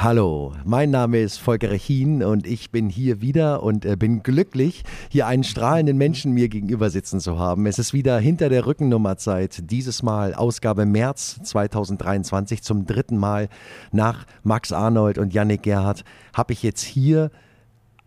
Hallo, mein Name ist Volker Rechin und ich bin hier wieder und äh, bin glücklich, hier einen strahlenden Menschen mir gegenüber sitzen zu haben. Es ist wieder hinter der Rückennummerzeit, dieses Mal Ausgabe März 2023 zum dritten Mal nach Max Arnold und Yannick Gerhardt habe ich jetzt hier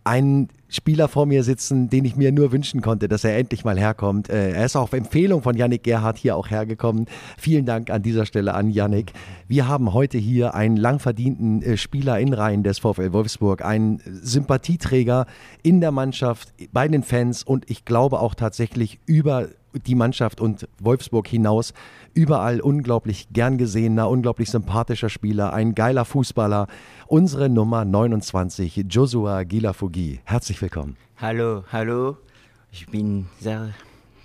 einen Spieler vor mir sitzen, den ich mir nur wünschen konnte, dass er endlich mal herkommt. Äh, er ist auch auf Empfehlung von Yannick Gerhardt hier auch hergekommen. Vielen Dank an dieser Stelle an Yannick. Wir haben heute hier einen lang verdienten äh, Spieler in Reihen des VfL Wolfsburg, einen Sympathieträger in der Mannschaft, bei den Fans und ich glaube auch tatsächlich über die Mannschaft und Wolfsburg hinaus überall unglaublich gern gesehener, unglaublich sympathischer Spieler, ein geiler Fußballer. Unsere Nummer 29, Joshua Gilafugi. Herzlich willkommen. Hallo, hallo. Ich bin sehr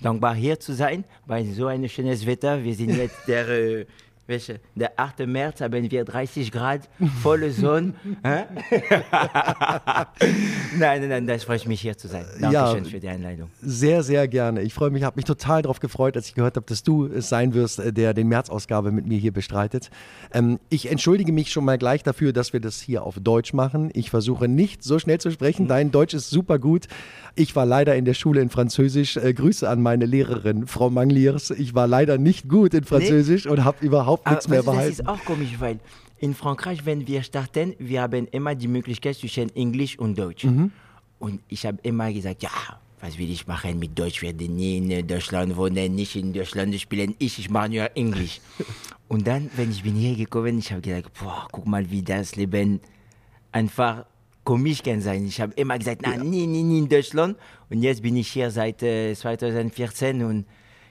dankbar hier zu sein bei so einem schönes Wetter. Wir sind jetzt der äh, welche? Der 8. März haben wir 30 Grad, volle Sonne. nein, nein, nein, das freut mich hier zu sein. Dankeschön ja, für die Einleitung. Sehr, sehr gerne. Ich freue mich, habe mich total darauf gefreut, als ich gehört habe, dass du es sein wirst, äh, der den März-Ausgabe mit mir hier bestreitet. Ähm, ich entschuldige mich schon mal gleich dafür, dass wir das hier auf Deutsch machen. Ich versuche nicht so schnell zu sprechen. Mhm. Dein Deutsch ist super gut. Ich war leider in der Schule in Französisch. Äh, Grüße an meine Lehrerin, Frau Mangliers. Ich war leider nicht gut in Französisch nee. und habe überhaupt nichts Aber, mehr behalten. Das ist auch komisch, weil in Frankreich, wenn wir starten, wir haben immer die Möglichkeit zwischen Englisch und Deutsch. Mhm. Und ich habe immer gesagt, ja, was will ich machen mit Deutsch? Ich werde nie in Deutschland wohnen, nicht in Deutschland spielen. Ich, ich mache nur Englisch. und dann, wenn ich bin hier gekommen, ich habe gesagt, boah, guck mal, wie das Leben einfach komisch kann sein. Ich habe immer gesagt, ja. nie, nie, nie in Deutschland. Und jetzt bin ich hier seit äh, 2014 und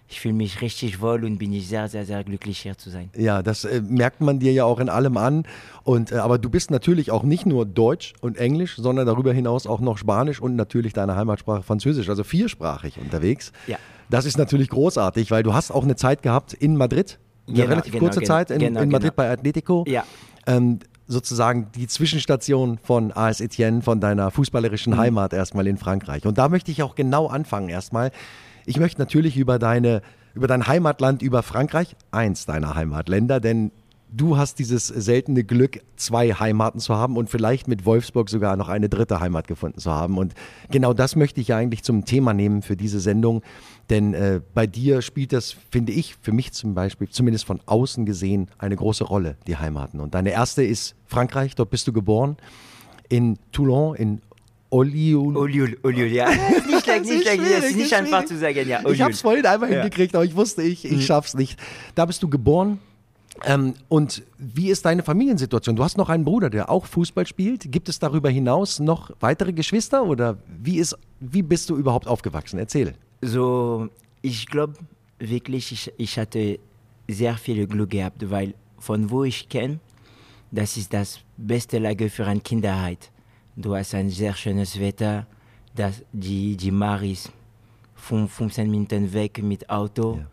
ich fühle mich richtig wohl und bin ich sehr, sehr, sehr glücklich hier zu sein. Ja, das äh, merkt man dir ja auch in allem an. Und, äh, aber du bist natürlich auch nicht nur Deutsch und Englisch, sondern darüber hinaus auch noch Spanisch und natürlich deine Heimatsprache Französisch, also viersprachig unterwegs. Ja. Das ist natürlich großartig, weil du hast auch eine Zeit gehabt in Madrid, eine genau, relativ genau, kurze genau, Zeit in, genau, in Madrid genau. bei Atletico. Ja. Ähm, sozusagen die Zwischenstation von AS Etienne, von deiner fußballerischen mhm. Heimat erstmal in Frankreich. Und da möchte ich auch genau anfangen erstmal. Ich möchte natürlich über deine, über dein Heimatland, über Frankreich, eins deiner Heimatländer, denn du hast dieses seltene Glück, zwei Heimaten zu haben und vielleicht mit Wolfsburg sogar noch eine dritte Heimat gefunden zu haben. Und genau das möchte ich ja eigentlich zum Thema nehmen für diese Sendung. Denn äh, bei dir spielt das, finde ich, für mich zum Beispiel, zumindest von außen gesehen, eine große Rolle, die Heimaten. Und deine erste ist Frankreich, dort bist du geboren. In Toulon, in Oliul. Oliul, Oliul, ja. nicht schlecht, nicht schlecht. Das ist nicht einfach zu sagen, ja. Oliul. Ich habe es vorhin einmal ja. hingekriegt, aber ich wusste, ich, ich mhm. schaff's nicht. Da bist du geboren. Ähm, und wie ist deine Familiensituation? Du hast noch einen Bruder, der auch Fußball spielt. Gibt es darüber hinaus noch weitere Geschwister oder wie, ist, wie bist du überhaupt aufgewachsen? Erzähl. So, ich glaube wirklich, ich, ich hatte sehr viel Glück gehabt, weil von wo ich kenne, das ist das beste Lage für eine Kinderheit. Du hast ein sehr schönes Wetter, das, die, die Mar ist 15 Minuten weg mit Auto. Ja.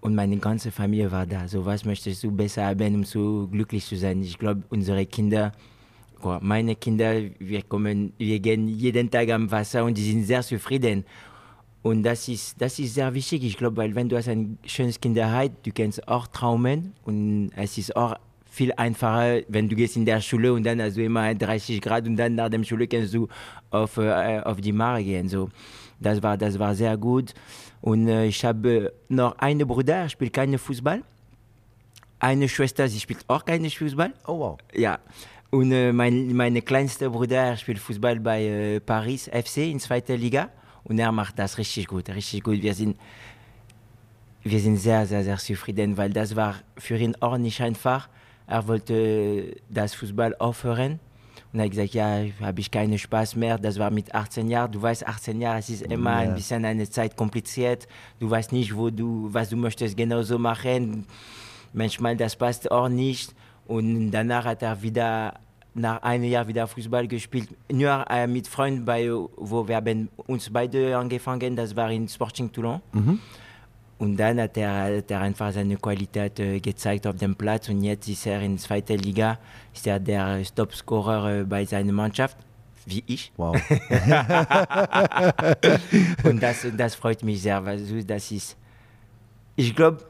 Und meine ganze Familie war da. So was möchtest du besser haben, um so glücklich zu sein? Ich glaube, unsere Kinder, meine Kinder, wir kommen, wir gehen jeden Tag am Wasser und die sind sehr zufrieden. Und das ist, das ist sehr wichtig, ich glaube, weil wenn du hast ein schönes Kinderheit, du kannst auch traumen und es ist auch viel einfacher, wenn du gehst in der Schule und dann hast du immer 30 Grad und dann nach der Schule kannst du auf, äh, auf die Mare gehen. So, das, war, das war sehr gut. Und äh, ich habe noch einen Bruder, der spielt keinen Fußball. Eine Schwester, sie spielt auch keinen Fußball. Oh wow. Ja. Und äh, mein meine kleinste Bruder spielt Fußball bei äh, Paris FC in zweiter Liga. Und er macht das richtig gut, richtig gut. Wir sind, wir sind sehr, sehr, sehr zufrieden, weil das war für ihn auch nicht einfach. Er wollte das Fußball aufhören. Und er hat gesagt, ja, habe ich keinen Spaß mehr. Das war mit 18 Jahren. Du weißt, 18 Jahre, es ist immer ja. ein bisschen eine Zeit kompliziert. Du weißt nicht, wo du, was du möchtest genauso machen. Manchmal das passt auch nicht. Und danach hat er wieder nach einem Jahr wieder Fußball gespielt, nur äh, mit Freunden, bei, wo wir haben uns beide angefangen, das war in Sporting Toulon. Mhm. Und dann hat er, hat er, einfach seine Qualität äh, gezeigt auf dem Platz und jetzt ist er in zweiter Liga, ist er der Topscorer äh, bei seiner Mannschaft, wie ich. Wow. und das, das freut mich sehr, weil das ist, ich glaube,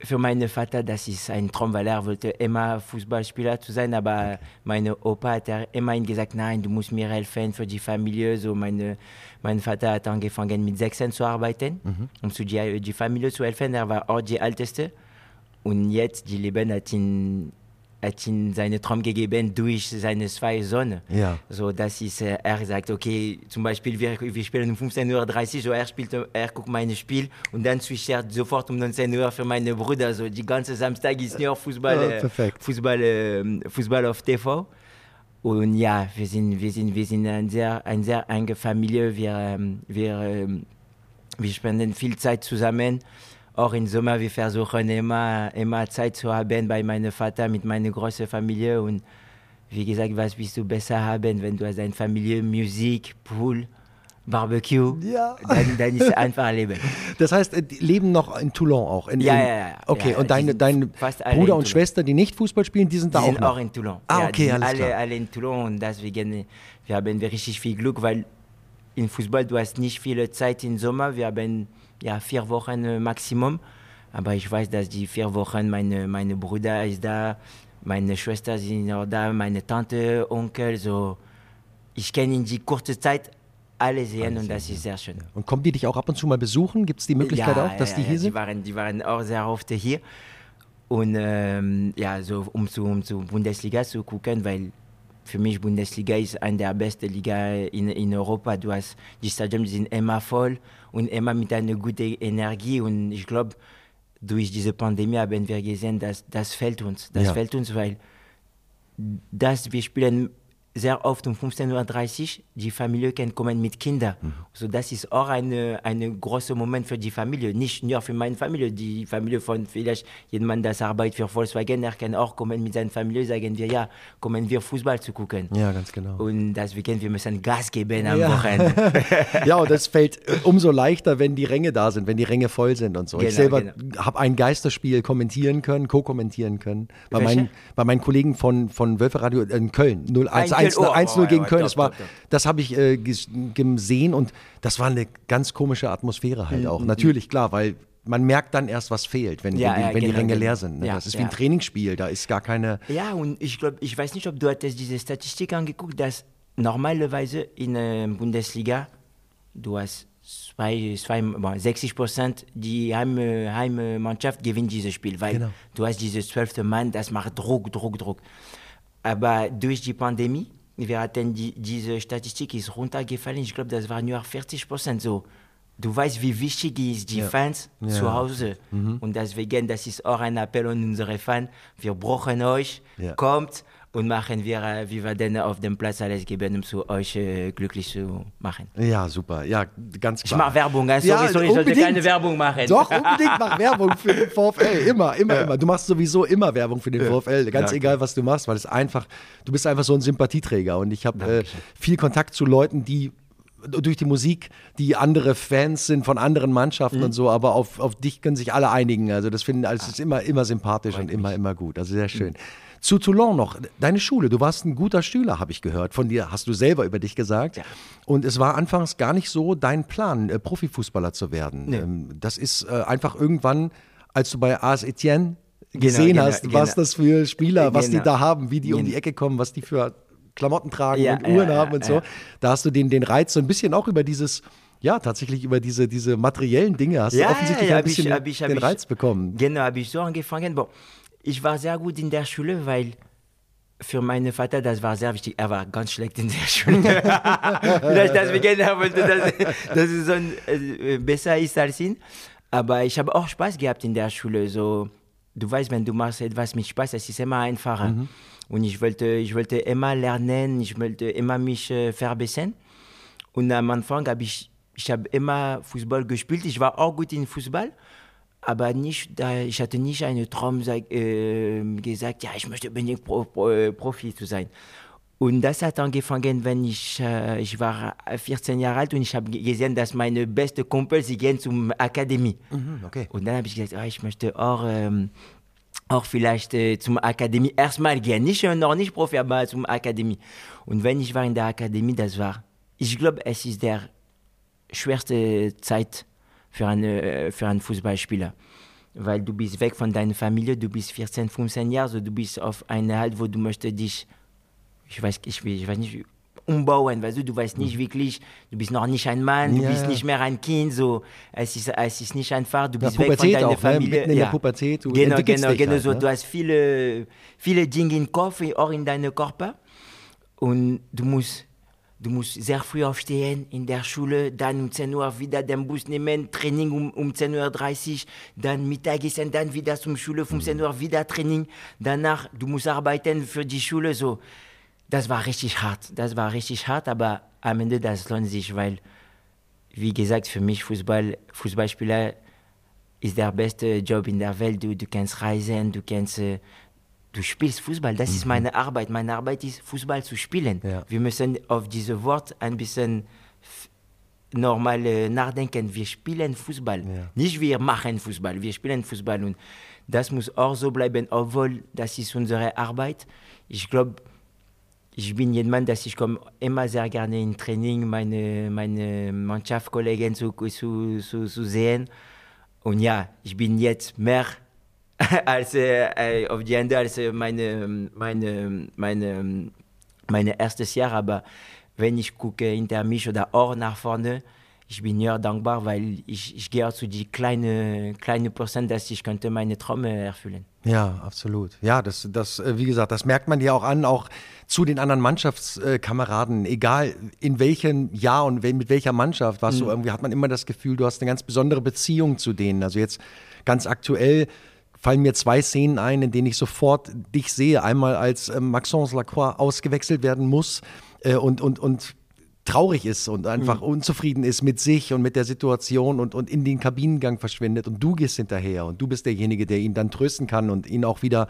für meinen Vater, das ist ein Traum, weil er wollte immer Fußballspieler zu sein, aber okay. meine Opa hat er immer gesagt, nein, du musst mir helfen für die Familie. So meine, mein Vater hat angefangen mit 16 zu arbeiten, mhm. um zu die, die Familie zu helfen. Er war auch die Älteste. Und jetzt, die Leben hat ihn hat ihm seinen Traum gegeben durch seine zwei Söhne. Ja. So, das ist, äh, er sagt, okay, zum Beispiel, wir, wir spielen um 15.30 Uhr, so er, spielt, er guckt mein Spiel und dann switcht er sofort um 19 Uhr für meine Brüder. So, die ganze Samstag ist nur Fußball, oh, Fußball, äh, Fußball auf TV. Und ja, wir sind, wir sind, wir sind eine sehr, eine sehr enge Familie. Wir, ähm, wir, ähm, wir spenden viel Zeit zusammen auch im Sommer, wir versuchen immer, immer Zeit zu haben bei meinem Vater mit meiner großen Familie. Und wie gesagt, was willst du besser haben, wenn du hast eine Familie, Musik, Pool, Barbecue, ja. dann, dann ist einfach Leben. Das heißt, die leben noch in Toulon auch? In, ja, ja, ja. Okay, ja, und deine, deine Bruder und Schwester, die nicht Fußball spielen, die sind da die auch sind noch? auch in Toulon. Ah, okay, ja, alles alle, klar. alle in Toulon und deswegen wir haben wir richtig viel Glück, weil im Fußball du hast nicht viel Zeit im Sommer. Wir haben ja vier Wochen äh, Maximum. Aber ich weiß, dass die vier Wochen meine, meine Bruder ist da, meine Schwester sind auch da, meine Tante, Onkel, so. Ich kann in die kurze Zeit alle sehen alle und das sehen, ist sehr schön. Und kommen die dich auch ab und zu mal besuchen? Gibt es die Möglichkeit ja, auch, dass ja, die hier sind? Die waren, die waren auch sehr oft hier. Und ähm, ja, so um zu, um zu Bundesliga zu gucken, weil für mich Bundesliga ist eine der besten Liga in, in Europa. Du hast, die Stadien sind immer voll und immer mit einer guten Energie und ich glaube, durch diese Pandemie haben wir gesehen, dass das fällt uns. Das ja. fällt uns, weil das, wir spielen sehr oft um 15.30 Uhr, die Familie kann kommen mit Kindern. Mhm. So, das ist auch ein eine großer Moment für die Familie, nicht nur für meine Familie, die Familie von vielleicht jemand, der arbeitet für Volkswagen, er kann auch kommen mit seiner Familie, sagen wir, ja, kommen wir Fußball zu gucken. Ja, ganz genau. Und deswegen, wir müssen Gas geben am ja. Wochenende. ja, und das fällt umso leichter, wenn die Ränge da sind, wenn die Ränge voll sind und so. Genau, ich selber genau. habe ein Geisterspiel kommentieren können, co-kommentieren können, bei, meinen, bei meinen Kollegen von, von Wölfe Radio in Köln, 01 1-0 oh, gegen Köln. Das, war, das habe ich äh, gesehen und das war eine ganz komische Atmosphäre halt auch. Mhm. Natürlich, klar, weil man merkt dann erst, was fehlt, wenn, ja, wenn, die, ja, wenn genau, die Ränge genau. leer sind. Ne? Ja, das ist wie ein Trainingsspiel, da ist gar keine. Ja, und ich glaube, ich weiß nicht, ob du hattest diese Statistik angeguckt, dass normalerweise in der äh, Bundesliga du hast zwei, zwei, 60 Prozent die Heim, Heimmannschaft gewinnt dieses Spiel, weil genau. du hast dieses zwölfte Mann, das macht Druck, Druck, Druck. Aber durch die Pandemie wir hatten die, diese Statistik ist runtergefallen. Ich glaube, das war nur 40 Prozent so. Du weißt, wie wichtig ist die ja. Fans ja. zu Hause. Mhm. Und deswegen, das ist auch ein Appell an unsere Fans. Wir brauchen euch. Ja. Kommt und machen wir, äh, wie wir denn auf dem Platz alles geben, um zu euch äh, glücklich zu machen. Ja, super. Ja, ganz klar. Ich mache Werbung. Also ja, sorry, ich sollte keine Werbung machen. Doch, unbedingt mach Werbung für den VfL. Immer, immer, ja. immer. Du machst sowieso immer Werbung für den ja. VfL. Ganz egal, was du machst, weil es einfach, du bist einfach so ein Sympathieträger. Und ich habe äh, viel Kontakt zu Leuten, die durch die Musik, die andere Fans sind von anderen Mannschaften mhm. und so, aber auf, auf dich können sich alle einigen. Also das finden, also es ist immer, immer sympathisch und immer, immer gut. Also sehr schön. Mhm. Zu Toulon noch, deine Schule, du warst ein guter Schüler, habe ich gehört. Von dir hast du selber über dich gesagt. Ja. Und es war anfangs gar nicht so dein Plan, äh, Profifußballer zu werden. Nee. Ähm, das ist äh, einfach irgendwann, als du bei AS Etienne genau, gesehen genau, hast, genau, was genau. das für Spieler, was genau. die da haben, wie die um die Ecke kommen, was die für Klamotten tragen ja, und Uhren ja, haben und so. Da hast du den, den Reiz so ein bisschen auch über dieses ja, tatsächlich über diese, diese materiellen Dinge hast ja, du offensichtlich ja, ein bisschen ich, ich, den Reiz bekommen. Genau, habe ich so angefangen. Bon, ich war sehr gut in der Schule, weil für meinen Vater, das war sehr wichtig. Er war ganz schlecht in der Schule. Vielleicht deswegen, er wollte, dass, dass es so äh, besser ist als ihn. Aber ich habe auch Spaß gehabt in der Schule. So, du weißt, wenn du machst etwas mit Spaß, es ist immer einfacher. Mhm. Und ich wollte, ich wollte immer lernen, ich wollte immer mich äh, verbessern. Und am Anfang habe ich, ich habe immer Fußball gespielt. Ich war auch gut in Fußball aber nicht, ich hatte nicht einen Traum äh, gesagt, ja, ich möchte unbedingt Pro, Pro, äh, Profi zu sein. Und das hat angefangen, wenn ich, äh, ich war 14 Jahre alt und ich habe gesehen, dass meine beste Kumpel, sie gehen zum Akademie. Mhm, okay. Und dann habe ich gesagt, oh, ich möchte auch, ähm, auch vielleicht äh, zum Akademie erstmal gehen. Nicht, noch nicht Profi, aber zum Akademie. Und wenn ich war in der Akademie, das war, ich glaube, es ist der schwerste Zeit für, eine, für einen Fußballspieler. weil du bist weg von deiner Familie, du bist 14, 15 Jahre, so du bist auf eine Halt, wo du möchtest dich, ich weiß, ich, ich weiß nicht, umbauen, weißt du, du weißt nicht hm. wirklich, du bist noch nicht ein Mann, du ja, bist nicht mehr ein Kind, so, es ist, es ist nicht einfach, du bist ja, weg von deiner auch, ne? Familie. Ne? in ja. der Pubertät, du genau, genau, genau, halt, so, ne? du hast viele, viele Dinge im Kopf, auch in deinem Körper und du musst Du musst sehr früh aufstehen in der Schule, dann um 10 Uhr wieder den Bus nehmen, Training um, um 10.30 Uhr, dann Mittagessen, dann wieder zum Schule, 15 Uhr wieder Training. Danach, du musst arbeiten für die Schule. So. Das war richtig hart. Das war richtig hart, aber am Ende das lohnt sich, weil, wie gesagt, für mich Fußball, Fußballspieler ist der beste Job in der Welt. Du, du kannst reisen, du kannst äh, du spielst Fußball, das mhm. ist meine Arbeit. Meine Arbeit ist, Fußball zu spielen. Ja. Wir müssen auf dieses Wort ein bisschen normal äh, nachdenken. Wir spielen Fußball. Ja. Nicht wir machen Fußball, wir spielen Fußball. Und das muss auch so bleiben, obwohl das ist unsere Arbeit. Ich glaube, ich bin jemand, dass ich komme immer sehr gerne in Training, meine, meine Mannschaftskollegen zu, zu, zu, zu sehen. Und ja, ich bin jetzt mehr als äh, auf die Ende als meine, meine, meine, meine erstes Jahr. Aber wenn ich gucke hinter mich oder auch nach vorne, ich bin ja dankbar, weil ich, ich gehe zu die kleine, kleine Prozent, dass ich könnte meine Träume erfüllen. Ja, absolut. Ja, das, das, wie gesagt, das merkt man ja auch an, auch zu den anderen Mannschaftskameraden, egal in welchem Jahr und mit welcher Mannschaft, was mhm. du irgendwie, hat man immer das Gefühl, du hast eine ganz besondere Beziehung zu denen. Also jetzt ganz aktuell fallen mir zwei Szenen ein, in denen ich sofort dich sehe. Einmal als äh, Maxence Lacroix ausgewechselt werden muss äh, und, und, und traurig ist und einfach mhm. unzufrieden ist mit sich und mit der Situation und, und in den Kabinengang verschwindet und du gehst hinterher und du bist derjenige, der ihn dann trösten kann und ihn auch wieder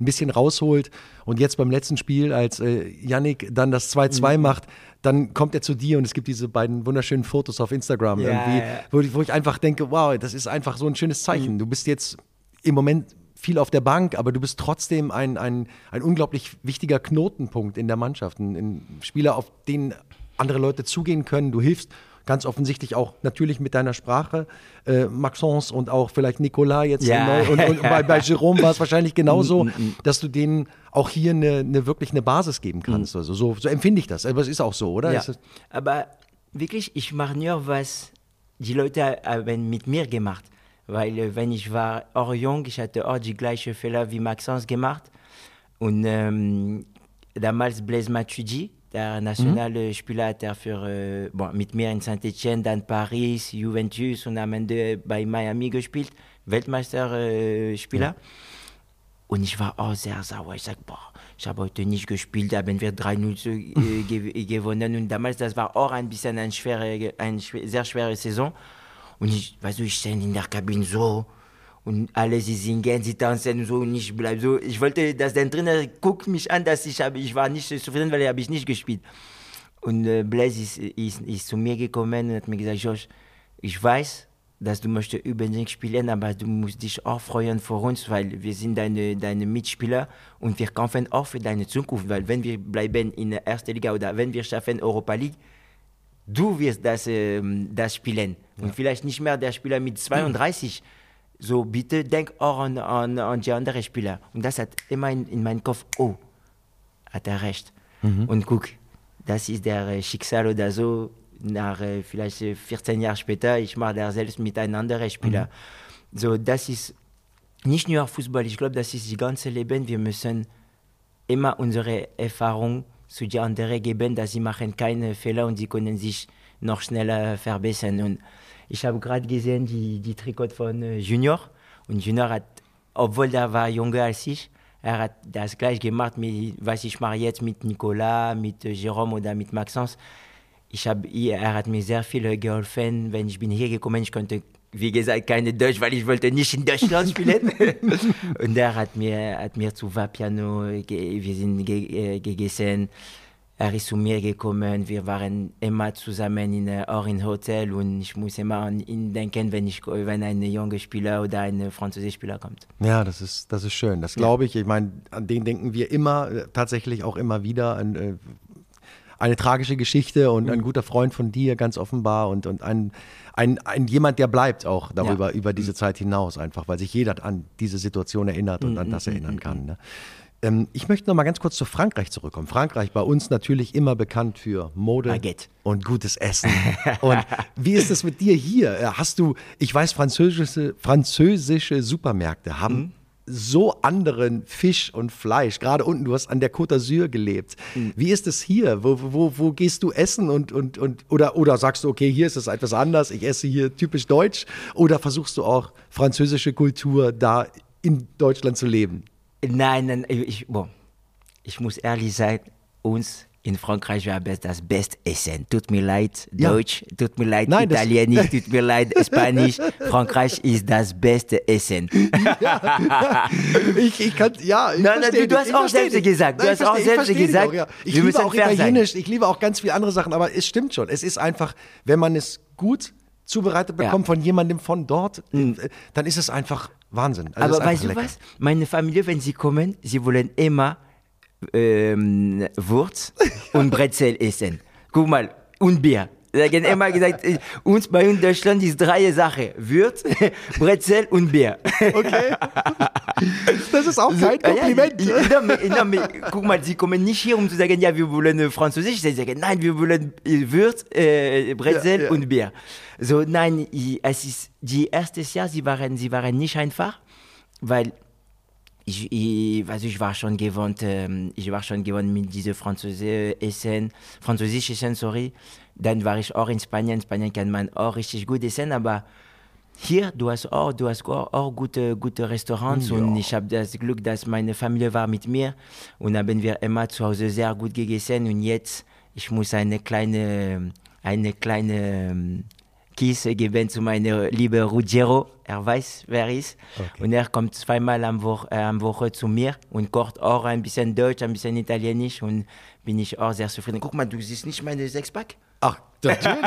ein bisschen rausholt. Und jetzt beim letzten Spiel, als äh, Yannick dann das 2-2 mhm. macht, dann kommt er zu dir und es gibt diese beiden wunderschönen Fotos auf Instagram, ja, irgendwie, ja. Wo, ich, wo, ich, einfach denke, wow, das ist einfach so ein schönes Zeichen. Mhm. Du bist jetzt im Moment viel auf der Bank, aber du bist trotzdem ein, ein, ein unglaublich wichtiger Knotenpunkt in der Mannschaft. Ein, ein Spieler, auf den andere Leute zugehen können. Du hilfst ganz offensichtlich auch natürlich mit deiner Sprache, äh, Maxence und auch vielleicht Nicolas jetzt ja. neu. Und, und bei, bei Jerome war es wahrscheinlich genauso, mm, mm, mm. dass du denen auch hier eine, eine wirklich eine Basis geben kannst. Also so, so empfinde ich das. Aber es ist auch so, oder? Ja. Aber wirklich, ich mache nur, was die Leute haben mit mir gemacht weil äh, wenn ich war auch jung, ich hatte auch die gleichen Fehler wie Maxence gemacht. Und ähm, damals Blaise Matuidi, der nationale mhm. Spieler, hat er für, äh, bon, mit mir in Saint-Etienne, dann Paris, Juventus und am Ende bei Miami gespielt, Weltmeisterspieler. Äh, ja. Und ich war auch sehr sauer. Ich sage, boah, ich habe heute nicht gespielt, haben wir 3-0 äh, gewonnen. Und damals, das war auch ein bisschen eine, schwere, eine sehr schwere Saison. Und ich, weißt du, ich stehe in der Kabine so und alle sie singen, sie tanzen so und ich bleibe so. Ich wollte, dass der Trainer guckt mich an, dass ich habe, ich war nicht zufrieden, weil habe ich nicht gespielt. Und äh, Blaise ist, ist, ist zu mir gekommen und hat mir gesagt, Josh, ich weiß, dass du möchtest unbedingt spielen, aber du musst dich auch freuen vor uns, weil wir sind deine, deine Mitspieler und wir kämpfen auch für deine Zukunft, weil wenn wir bleiben in der ersten Liga oder wenn wir schaffen Europa League, du wirst das, äh, das spielen. Ja. Und vielleicht nicht mehr der Spieler mit 32. Mhm. So, bitte denk auch an, an, an die anderen Spieler. Und das hat immer in, in meinem Kopf, oh, hat er recht. Mhm. Und guck, das ist der äh, Schicksal oder so. Nach äh, vielleicht 14 Jahren später, ich mache das selbst mit einem anderen Spieler. Mhm. So, das ist nicht nur Fußball, ich glaube, das ist das ganze Leben. Wir müssen immer unsere Erfahrung zu den anderen geben, dass sie machen keine Fehler und sie können sich noch schneller verbessern. Und ich habe gerade gesehen die, die Trikot von äh, Junior und Junior hat, obwohl er war jünger als ich, er hat das gleich gemacht, mit, was ich mache jetzt mit Nicolas, mit äh, Jerome oder mit Maxence. Ich hab, er hat mir sehr viel geholfen, wenn ich bin hier gekommen, ich konnte wie gesagt, keine Deutsch, weil ich wollte nicht in Deutschland spielen. und er hat mir, hat mir zu Vapiano, wir sind äh, gegessen, er ist zu mir gekommen, wir waren immer zusammen in, äh, auch im Hotel und ich muss immer an ihn denken, wenn, ich, wenn ein junger Spieler oder ein französischer Spieler kommt. Ja, das ist, das ist schön, das glaube ich. Ich meine, an den denken wir immer, äh, tatsächlich auch immer wieder. An, eine tragische Geschichte und mhm. ein guter Freund von dir, ganz offenbar, und, und ein, ein, ein jemand, der bleibt auch darüber, ja. über diese Zeit hinaus, einfach, weil sich jeder an diese Situation erinnert und mhm. an das mhm, erinnern mhm, kann. Ne? Ähm, ich möchte noch mal ganz kurz zu Frankreich zurückkommen. Frankreich bei uns natürlich immer bekannt für Mode Baguette. und gutes Essen. und wie ist es mit dir hier? Äh, hast du, ich weiß, französische, französische Supermärkte haben mhm. So anderen Fisch und Fleisch. Gerade unten, du hast an der Côte d'Azur gelebt. Mhm. Wie ist es hier? Wo, wo, wo gehst du essen und, und, und oder, oder sagst du, okay, hier ist es etwas anders, ich esse hier typisch deutsch? Oder versuchst du auch französische Kultur da in Deutschland zu leben? Nein, nein, ich, bon, ich muss ehrlich sein, uns in Frankreich es das beste Essen. Tut mir leid, ja. Deutsch, tut mir leid, Nein, Italienisch, tut mir leid, Spanisch. Frankreich ist das beste Essen. Ja, ich, ich kann, ja, ich nein, nein, du, hast auch selbst dich. gesagt. Du Nein, hast auch selbst gesagt. Auch, ja. Ich liebe auch Italienisch, sein. ich liebe auch ganz viele andere Sachen, aber es stimmt schon. Es ist einfach, wenn man es gut zubereitet bekommt von jemandem von dort, mhm. dann ist es einfach Wahnsinn. Also Aber weißt du was? Meine Familie, wenn sie kommen, sie wollen immer ähm, Wurz und Brezel essen. Guck mal, und Bier. Sie haben immer gesagt, äh, uns bei uns in Deutschland ist drei Sachen. Würz, Brezel und Bier. Okay. Das ist auch kein Kompliment. Ja, ja, ja, no, guck mal, sie kommen nicht hier, um zu sagen, ja, wir wollen Französisch. Sie sagen, nein, wir wollen Würz, äh, Brezel und Bier. So, nein, es ist die erste Jahr, sie waren, sie waren nicht einfach, weil ich, ich, also ich war schon gewohnt, ähm, ich war schon gewohnt mit diesem Französisch Essen, Französisch Essen, sorry. Dann war ich auch in Spanien. In Spanien kann man auch richtig gut essen, aber hier, du hast auch, du hast auch, auch gute, gute Restaurants ja. und ich habe das Glück, dass meine Familie war mit mir und haben wir immer zu Hause sehr gut gegessen und jetzt, ich muss eine kleine, eine kleine ähm, Kiss geben zu meinem lieben Ruggiero. Er weiß, wer er ist. Okay. Und er kommt zweimal am, Wo äh, am Woche zu mir und kocht auch ein bisschen Deutsch, ein bisschen Italienisch und bin ich auch sehr zufrieden. Guck mal, du siehst nicht meine Sechspack? Ach, natürlich.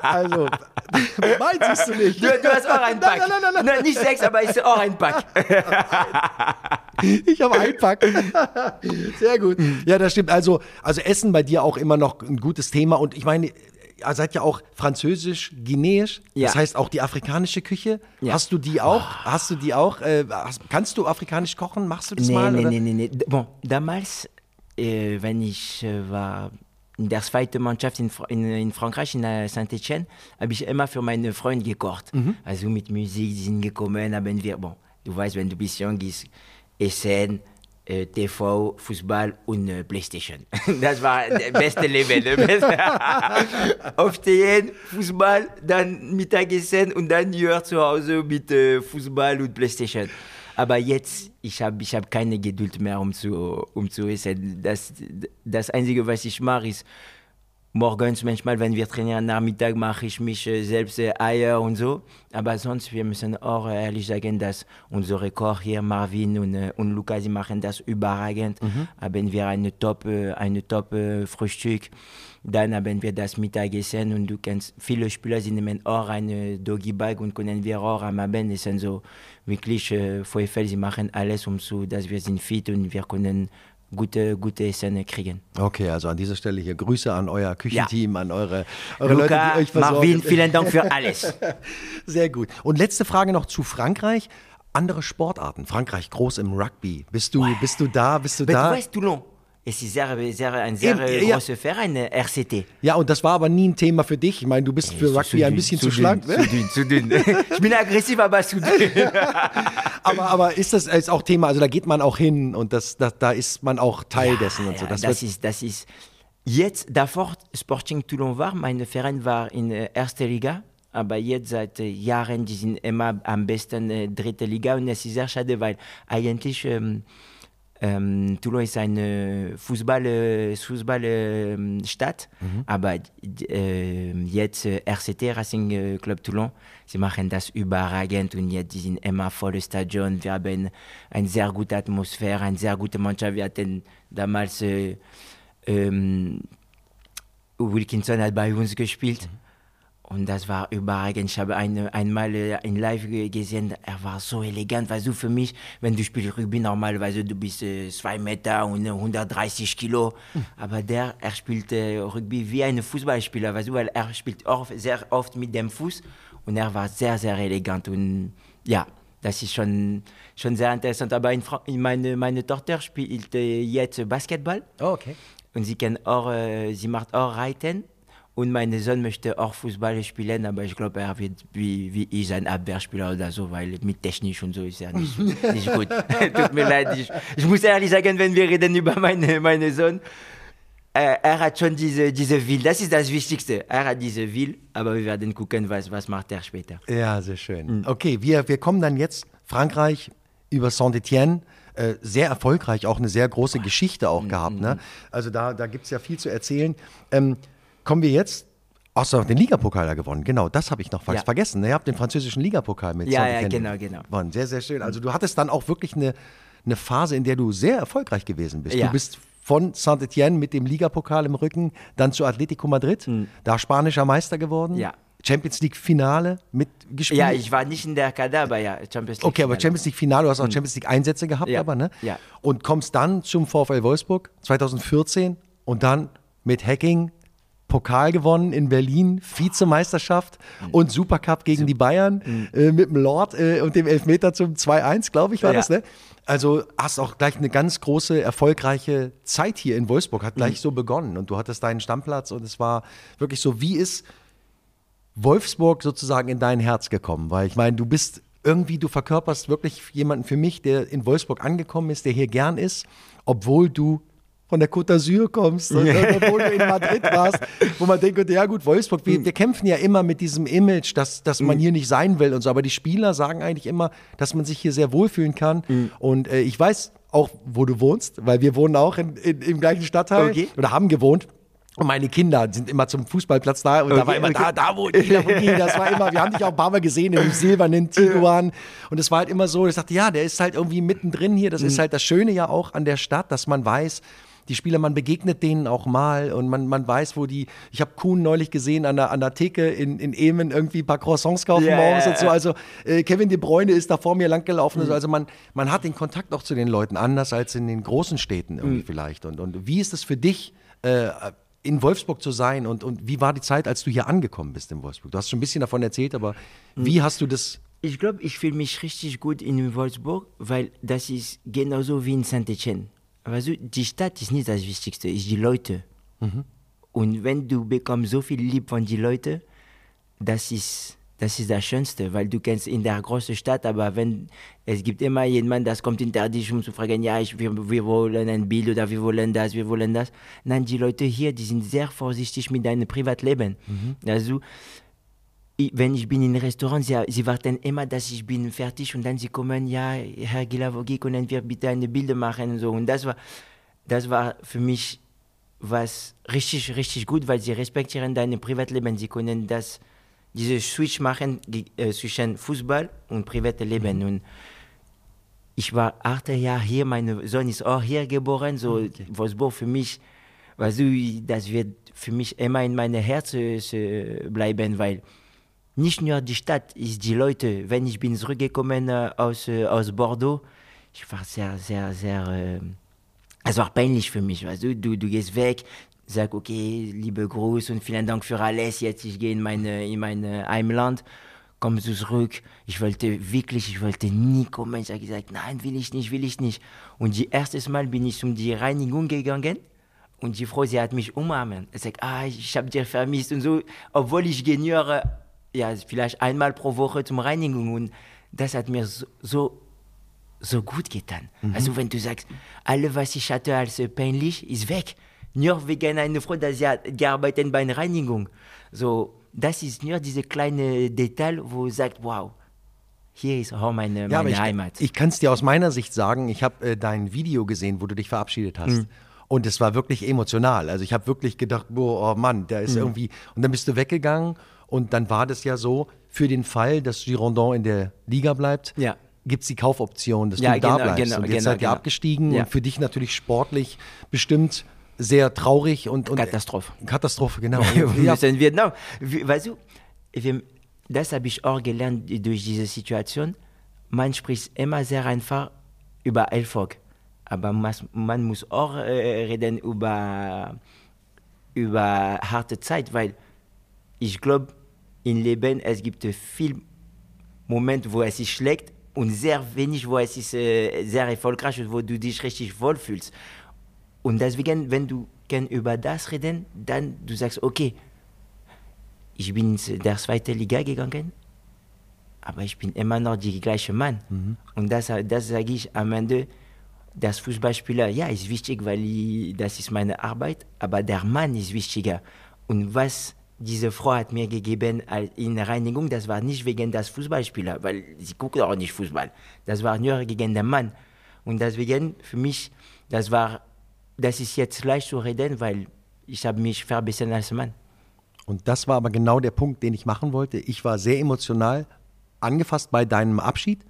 Also, mein siehst du nicht. Du, du, hast auch ein Pack. Nein, nein, nein, nein. nein nicht sechs, aber ist auch ein Pack. ich habe ein Pack. Sehr gut. Ja, das stimmt. Also, also Essen bei dir auch immer noch ein gutes Thema. Und ich meine, ihr seid ja auch französisch, guineisch. Ja. Das heißt auch die afrikanische Küche. Ja. Hast du die auch? Oh. Hast du die auch? Äh, hast, kannst du afrikanisch kochen? Machst du das nee, mal? Nee, nee, nee, nee. Bon, damals, äh, wenn ich äh, war in der zweiten Mannschaft in, in, in Frankreich, in Saint-Etienne, habe ich immer für meine Freunde gekocht. Mhm. Also mit Musik, die sind gekommen, haben wir, bon, du weißt, wenn du bist jung, ist Essen, TV, Fußball und äh, Playstation. Das war das beste Leben. Aufstehen, Fußball, dann Mittagessen und dann hier zu Hause mit äh, Fußball und Playstation. Aber jetzt, ich habe ich hab keine Geduld mehr, um zu, um zu essen. Das, das Einzige, was ich mache, ist morgens manchmal, wenn wir trainieren, Nachmittag mache ich mich äh, selbst äh, Eier und so. Aber sonst, wir müssen auch äh, ehrlich sagen, dass unsere Koch hier, Marvin und, und Luca, sie machen das überragend. Mhm. Haben wir eine top, eine top Frühstück. Dann haben wir das Mittagessen und du kennst, viele Spieler, sie nehmen auch eine Doggy Bag und können wir auch am Abend essen. So wirklich, äh, sie machen alles, um so, dass wir sind fit und wir können gute, gute Essen kriegen. Okay, also an dieser Stelle hier Grüße an euer Küchenteam, ja. an eure, eure Luca, Leute, die euch versorgen. Marvin, vielen Dank für alles. Sehr gut. Und letzte Frage noch zu Frankreich. Andere Sportarten. Frankreich groß im Rugby. Bist du, bist du da? Bist du Aber da? Weißt, Toulon. Es ist sehr, sehr, ein sehr Eben, großer ja. Verein, RCT. Ja, und das war aber nie ein Thema für dich. Ich meine, du bist für Rugby ein bisschen zu, zu schlank. Ne? Zu dünn, zu dünn. ich bin aggressiv, aber zu dünn. aber, aber ist das ist auch Thema, also da geht man auch hin und das, das da ist man auch Teil ja, dessen und so. Das, das ist, das ist, jetzt, davor Sporting Toulon war, mein Verein war in der äh, ersten Liga, aber jetzt seit äh, Jahren, die sind immer am besten äh, dritte Liga und es ist sehr schade, weil eigentlich... Ähm, ähm, Toulon ist eine Fußball, Fußballstadt, mhm. aber äh, jetzt äh, RCT, Racing äh, Club Toulon, sie machen das überragend und jetzt die sind immer volles Stadion. Wir haben eine sehr gute Atmosphäre, eine sehr gute Mannschaft. Wir hatten damals äh, ähm, Wilkinson hat bei uns gespielt. Mhm. Und das war überragend. Ich habe eine, einmal äh, in Live gesehen, er war so elegant. Weißt du, für mich, wenn du spielst Rugby normalerweise, du bist äh, zwei Meter und 130 Kilo. Mhm. Aber der, er spielt äh, Rugby wie ein Fußballspieler, weißt du, weil er spielt auch sehr oft mit dem Fuß. Und er war sehr, sehr elegant. Und ja, das ist schon, schon sehr interessant. Aber in meine, meine Tochter spielt äh, jetzt Basketball. Oh, okay. Und sie, kann auch, äh, sie macht auch Reiten. Und mein Sohn möchte auch Fußball spielen, aber ich glaube, er wird wie, wie ich ein Abwehrspieler oder so, weil mit Technik und so ist er nicht, nicht gut. Tut mir leid. Ich, ich, muss ehrlich sagen, wenn wir reden über meinen meine Sohn, äh, er hat schon diese, diese Will. Das ist das Wichtigste. Er hat diese Will, aber wir werden gucken, was, was macht er später. Ja, sehr schön. Mhm. Okay, wir, wir kommen dann jetzt Frankreich über Saint-Etienne. Äh, sehr erfolgreich, auch eine sehr große Geschichte auch mhm. gehabt. Ne? Also da, da gibt es ja viel zu erzählen. Ähm, kommen wir jetzt Achso, den Ligapokal gewonnen. Genau, das habe ich noch ja. vergessen. Ihr habt den französischen Ligapokal mit Ja, ja, genau, genau. Gewonnen. Sehr, sehr schön. Also du hattest dann auch wirklich eine, eine Phase, in der du sehr erfolgreich gewesen bist. Ja. Du bist von Saint-Etienne mit dem Ligapokal im Rücken dann zu Atletico Madrid, mhm. da spanischer Meister geworden. Ja. Champions League Finale mitgespielt? Ja, ich war nicht in der Kader, aber ja, Champions League. Okay, aber Champions League Finale, du hast auch mhm. Champions League Einsätze gehabt, aber, ne? Ja. Und kommst dann zum VfL Wolfsburg 2014 und dann mit Hacking Pokal gewonnen in Berlin, Vizemeisterschaft mhm. und Supercup gegen Super. die Bayern mhm. äh, mit dem Lord äh, und dem Elfmeter zum 2-1, glaube ich, war ja. das, ne? Also hast auch gleich eine ganz große, erfolgreiche Zeit hier in Wolfsburg, hat gleich mhm. so begonnen und du hattest deinen Stammplatz und es war wirklich so, wie ist Wolfsburg sozusagen in dein Herz gekommen? Weil ich meine, du bist irgendwie, du verkörperst wirklich jemanden für mich, der in Wolfsburg angekommen ist, der hier gern ist, obwohl du von der Côte d'Azur kommst, obwohl du in Madrid warst, wo man denkt, ja gut, Wolfsburg, wir, wir kämpfen ja immer mit diesem Image, dass, dass man mhm. hier nicht sein will und so, aber die Spieler sagen eigentlich immer, dass man sich hier sehr wohlfühlen kann mhm. und äh, ich weiß auch, wo du wohnst, weil wir wohnen auch in, in, im gleichen Stadtteil okay. oder haben gewohnt. Und meine Kinder sind immer zum Fußballplatz da und okay, da war immer okay. da, da wo die, da wo die. Das war immer, wir haben dich auch ein paar Mal gesehen dem silbernen Tiguan. Und es war halt immer so, ich dachte, ja, der ist halt irgendwie mittendrin hier. Das mhm. ist halt das Schöne ja auch an der Stadt, dass man weiß, die Spieler, man begegnet denen auch mal und man, man weiß, wo die, ich habe Kuhn neulich gesehen an der, an der Theke in, in Emen irgendwie ein paar Croissants kaufen yeah, morgens und so. Also äh, Kevin De Bruyne ist da vor mir langgelaufen. Mhm. Also man, man hat den Kontakt auch zu den Leuten anders als in den großen Städten irgendwie mhm. vielleicht. Und, und wie ist es für dich, äh, in Wolfsburg zu sein und, und wie war die Zeit, als du hier angekommen bist in Wolfsburg? Du hast schon ein bisschen davon erzählt, aber mhm. wie hast du das ich glaube, ich fühle mich richtig gut in Wolfsburg, weil das ist genauso wie in Saint-Etienne. Weißt du, die Stadt ist nicht das Wichtigste, ist die Leute. Mhm. Und wenn du bekommst so viel Lieb von den Leuten, das ist, das ist das Schönste, weil du kennst in der großen Stadt, aber wenn es gibt immer jemanden, das kommt hinter dich, um zu fragen, ja, ich, wir, wir wollen ein Bild oder wir wollen das, wir wollen das. Nein, die Leute hier, die sind sehr vorsichtig mit deinem Privatleben. Mhm. Also wenn ich bin in Restaurant, sie, sie warten immer, dass ich bin fertig und dann sie kommen, ja, Herr Gilavogi, können wir bitte eine Bilder machen und so. Und das war, das war für mich was richtig, richtig gut, weil sie respektieren dein Privatleben. Sie können das, diese Switch machen äh, zwischen Fußball und Privatleben. Mhm. Und ich war acht Jahre hier, mein Sohn ist auch hier geboren, so okay. Wolfsburg für mich, weißt du, das wird für mich immer in meinem Herzen bleiben, weil nicht nur die Stadt, ist die Leute. Wenn ich bin zurückgekommen äh, aus, äh, aus Bordeaux, ich war sehr, sehr, sehr, äh, es war peinlich für mich. Weißt du? du, du gehst weg, sag, okay, liebe Gruß und vielen Dank für alles. Jetzt ich gehe in meine, in mein Heimland, kommst du zurück. Ich wollte wirklich, ich wollte nie kommen. Ich habe gesagt, nein, will ich nicht, will ich nicht. Und die erste Mal bin ich um die Reinigung gegangen. Und die Frau, sie hat mich umarmen. Sie sagt, ah, ich habe dich vermisst und so, obwohl ich gehe ja, vielleicht einmal pro Woche zum Reinigung und das hat mir so, so, so gut getan. Mhm. Also wenn du sagst, alles, was ich hatte als peinlich, ist weg. Nur wegen einer Frau, dass sie hat gearbeitet bei einer Reinigung. So, das ist nur diese kleine Detail, wo du sagst, wow, hier ist auch meine, ja, ich, Heimat. Ich kann es dir aus meiner Sicht sagen, ich habe äh, dein Video gesehen, wo du dich verabschiedet hast. Mhm. Und es war wirklich emotional. Also ich habe wirklich gedacht, boah, oh Mann, der ist mhm. irgendwie. Und dann bist du weggegangen und dann war das ja so, für den Fall, dass Girondin in der Liga bleibt, ja. gibt es die Kaufoption, dass ja, du genau, da bleibst. Genau, und jetzt genau, seid ihr genau. abgestiegen ja. und für dich natürlich sportlich bestimmt sehr traurig und, und Katastrophe. Katastrophe, genau. Wir sind in Vietnam. Weißt du, das habe ich auch gelernt durch diese Situation. Man spricht immer sehr einfach über Erfolg, aber man muss auch äh, reden über, über harte Zeit, weil ich glaube, im Leben es gibt viele Momente, wo es sich schlägt und sehr wenig, wo es ist äh, sehr erfolgreich und wo du dich richtig wohlfühlst. Und deswegen, wenn du kann über das reden, dann du sagst, okay, ich bin in der zweiten Liga gegangen, aber ich bin immer noch der gleiche Mann. Mhm. Und das, das sage ich am Ende, das Fußballspieler, ja, ist wichtig, weil ich, das ist meine Arbeit, aber der Mann ist wichtiger. Und was diese Frau hat mir gegeben in Reinigung, das war nicht wegen des Fußballspielers, weil sie guckt auch nicht Fußball. Das war nur gegen den Mann. Und deswegen, für mich, das war, das ist jetzt leicht zu reden, weil ich habe mich verbessert als Mann. Und das war aber genau der Punkt, den ich machen wollte. Ich war sehr emotional angefasst bei deinem Abschied.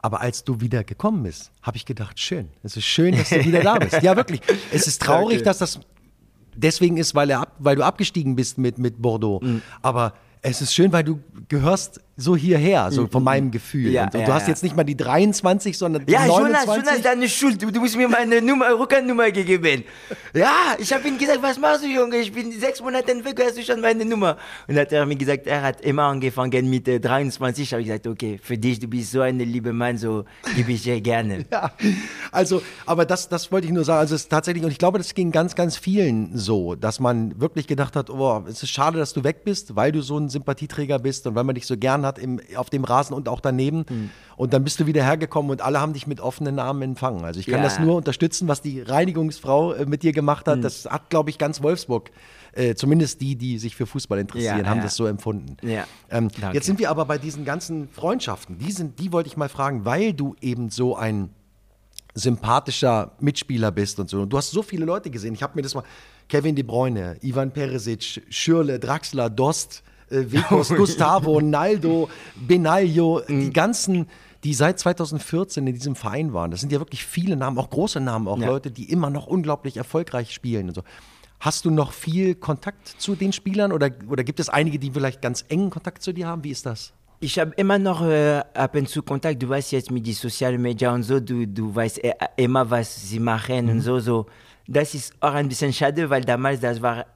Aber als du wieder gekommen bist, habe ich gedacht, schön. Es ist schön, dass du wieder da bist. Ja, wirklich. Es ist traurig, okay. dass das deswegen ist, weil, er ab, weil du abgestiegen bist mit, mit Bordeaux. Mhm. Aber es ist schön, weil du gehörst so hierher, so von mhm. meinem Gefühl. Ja, und, und ja, du hast ja. jetzt nicht mal die 23, sondern die ja, 29. Ja, Jonas, Jonas, deine Schuld. Du, du musst mir meine Nummer, Rückennummer gegeben. Ja, ich habe ihm gesagt, was machst du, Junge? Ich bin sechs Monate weg, hast du schon meine Nummer? Und dann hat er mir gesagt, er hat immer angefangen mit äh, 23. Ich habe gesagt, okay, für dich, du bist so ein lieber Mann, so gebe ich dir gerne. ja, also, aber das, das wollte ich nur sagen. Also es ist tatsächlich, und ich glaube, das ging ganz, ganz vielen so, dass man wirklich gedacht hat, oh, es ist schade, dass du weg bist, weil du so ein Sympathieträger bist und weil man dich so gern hat im, auf dem Rasen und auch daneben. Mhm. Und dann bist du wieder hergekommen und alle haben dich mit offenen Armen empfangen. Also ich kann ja. das nur unterstützen, was die Reinigungsfrau äh, mit dir gemacht hat. Mhm. Das hat, glaube ich, ganz Wolfsburg äh, zumindest die, die sich für Fußball interessieren, ja, haben ja. das so empfunden. Ja. Ähm, jetzt sind wir aber bei diesen ganzen Freundschaften. Die, sind, die wollte ich mal fragen, weil du eben so ein sympathischer Mitspieler bist und so. Und du hast so viele Leute gesehen. Ich habe mir das mal Kevin De Bruyne, Ivan Peresic, Schürle, Draxler, Dost, äh, Vekos, Gustavo, Naldo, Benaglio, mhm. die ganzen, die seit 2014 in diesem Verein waren. Das sind ja wirklich viele Namen, auch große Namen, auch ja. Leute, die immer noch unglaublich erfolgreich spielen und so. Hast du noch viel Kontakt zu den Spielern oder, oder gibt es einige, die vielleicht ganz engen Kontakt zu dir haben? Wie ist das? Ich habe immer noch äh, ab und zu Kontakt. Du weißt jetzt mit den sozialen Medien und so, du, du weißt äh, immer, was sie machen mhm. und so, so. Das ist auch ein bisschen schade, weil damals das war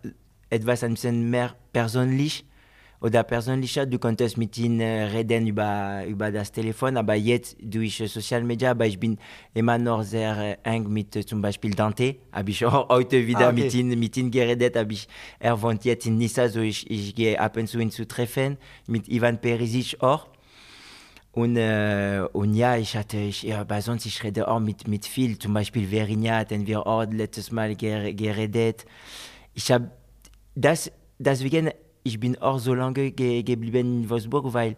etwas ein bisschen mehr persönlich oder persönlicher. Du konntest mit ihnen reden über, über das Telefon, aber jetzt durch Social Media, aber ich bin immer noch sehr eng mit zum Beispiel Dante. Habe ich heute wieder ah, okay. mit, ihm, mit ihm geredet. Hab ich, er wohnt jetzt in Nissa, so ich, ich gehe ab und zu ihn zu treffen. Mit Ivan Perisic auch. Und, äh, und ja, ich hatte, ich, ja, bei sonst, ich rede auch mit, mit viel, zum Beispiel Verinia hatten wir auch letztes Mal geredet. Ich habe das, deswegen ich bin auch so lange ge geblieben in Wolfsburg, weil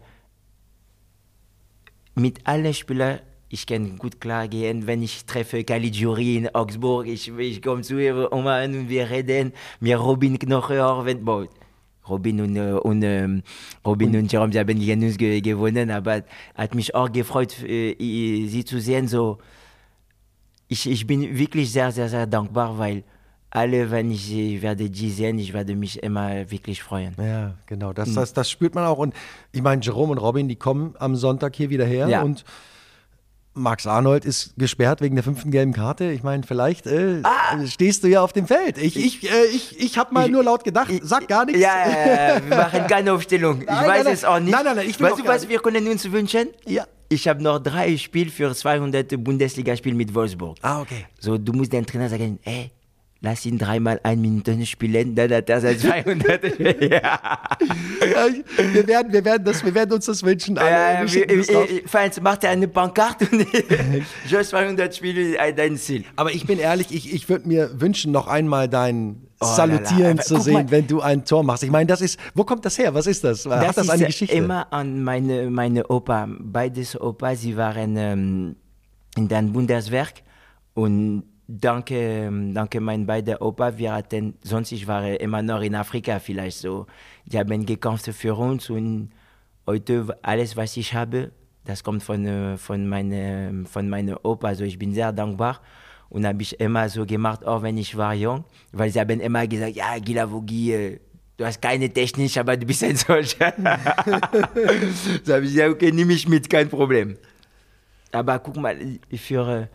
mit allen Spielern, ich kann gut klar gehen, wenn ich treffe Caligiuri in Augsburg, ich, ich komme zu ihr und wir reden, mir Robin Knocher, wenn, boah, Robin und, und, ähm, Robin und, Jerome, sie haben gegen uns ge gewonnen, aber hat mich auch gefreut, äh, sie zu sehen, so, ich, ich bin wirklich sehr, sehr, sehr dankbar, weil alle, wenn ich sie werde die sehen, ich werde mich immer wirklich freuen. Ja, genau. Das, das, das spürt man auch. Und ich meine, Jerome und Robin, die kommen am Sonntag hier wieder her ja. und Max Arnold ist gesperrt wegen der fünften gelben Karte. Ich meine, vielleicht äh, ah. stehst du ja auf dem Feld. Ich, ich, äh, ich, ich habe mal ich, nur laut gedacht, ich, sag gar nichts. Ja, ja, wir machen keine Aufstellung. Ich nein, weiß nein, es auch nicht. Nein, nein, nein. Ich weißt du, was wir können uns wünschen? Ja. Ich habe noch drei Spiele für 200 Bundesligaspiele mit Wolfsburg. Ah, okay. So, du musst den Trainer sagen, hey, lass ihn dreimal ein Minuten spielen, dann hat er seit 200. ja. wir, werden, wir, werden das, wir werden uns das wünschen. Alle. Ja, Fans, macht er eine Pankarte und schon 200 Spiele dein Ziel. Aber ich bin ehrlich, ich, ich würde mir wünschen, noch einmal dein Oh, Salutieren zu sehen, mal. wenn du ein Tor machst. Ich meine, das ist, wo kommt das her? Was ist das? Hat das, das eine Geschichte? immer an meine, meine Opa. Beides Opa, sie waren ähm, in den Bundeswerk und danke, danke mein beiden Opa, wir hatten, sonst ich war immer noch in Afrika vielleicht so. Die haben gekämpft für uns und heute alles, was ich habe, das kommt von, von meinem von meine Opa. Also ich bin sehr dankbar und habe ich immer so gemacht, auch wenn ich war jung, weil sie haben immer gesagt, ja, Gilavogi, äh, du hast keine Technik, aber du bist ein solcher. so habe ich gesagt, okay, nimm mich mit, kein Problem. Aber guck mal, für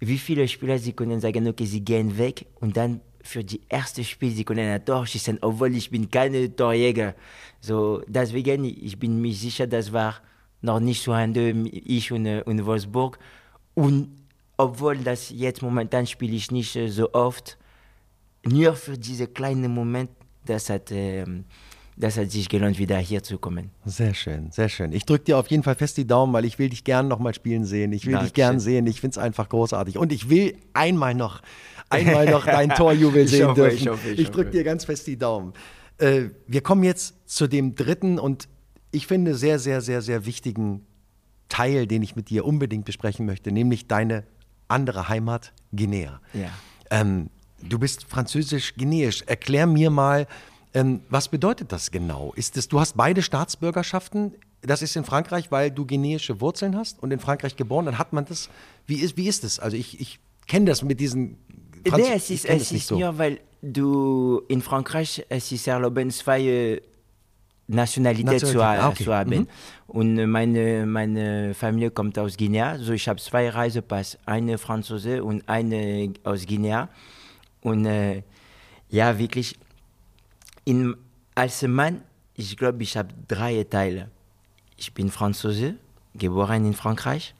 wie viele Spieler sie können sagen, okay, sie gehen weg und dann für die erste Spiel, sie können ein Tor schießen, obwohl ich bin keine Torjäger. So, deswegen, ich bin mir sicher, das war noch nicht so Ende, ich und, und Wolfsburg. Und obwohl das jetzt momentan spiele ich nicht so oft, nur für diese kleinen Moment, das hat, ähm, das hat sich gelohnt, wieder hier zu kommen. Sehr schön, sehr schön. Ich drücke dir auf jeden Fall fest die Daumen, weil ich will dich gern nochmal spielen sehen. Ich will Dankeschön. dich gern sehen. Ich finde es einfach großartig. Und ich will einmal noch, einmal noch dein Torjubel sehen hoffe, dürfen. Ich, hoffe, ich, ich drücke dir ganz fest die Daumen. Äh, wir kommen jetzt zu dem dritten und ich finde sehr, sehr, sehr, sehr wichtigen Teil, den ich mit dir unbedingt besprechen möchte, nämlich deine andere Heimat, Guinea. Ja. Ähm, du bist französisch-guineisch. Erklär mir mal, ähm, was bedeutet das genau? Ist es, du hast beide Staatsbürgerschaften. Das ist in Frankreich, weil du guineische Wurzeln hast und in Frankreich geboren. Dann hat man das. Wie ist, wie ist es? Also ich, ich kenne das mit diesen. Franz nee, es ist, es ist so. nur, weil du in Frankreich es ist erlauben, zwei äh, Nationalität zu, ah, okay. zu, haben. Mhm. Und meine, meine Familie kommt aus Guinea. So ich habe zwei Reisepass, eine Franzose und eine aus Guinea. Und äh, ja, wirklich, in, als Mann, ich glaube, ich habe drei Teile. Ich bin Franzose, geboren in Frankreich.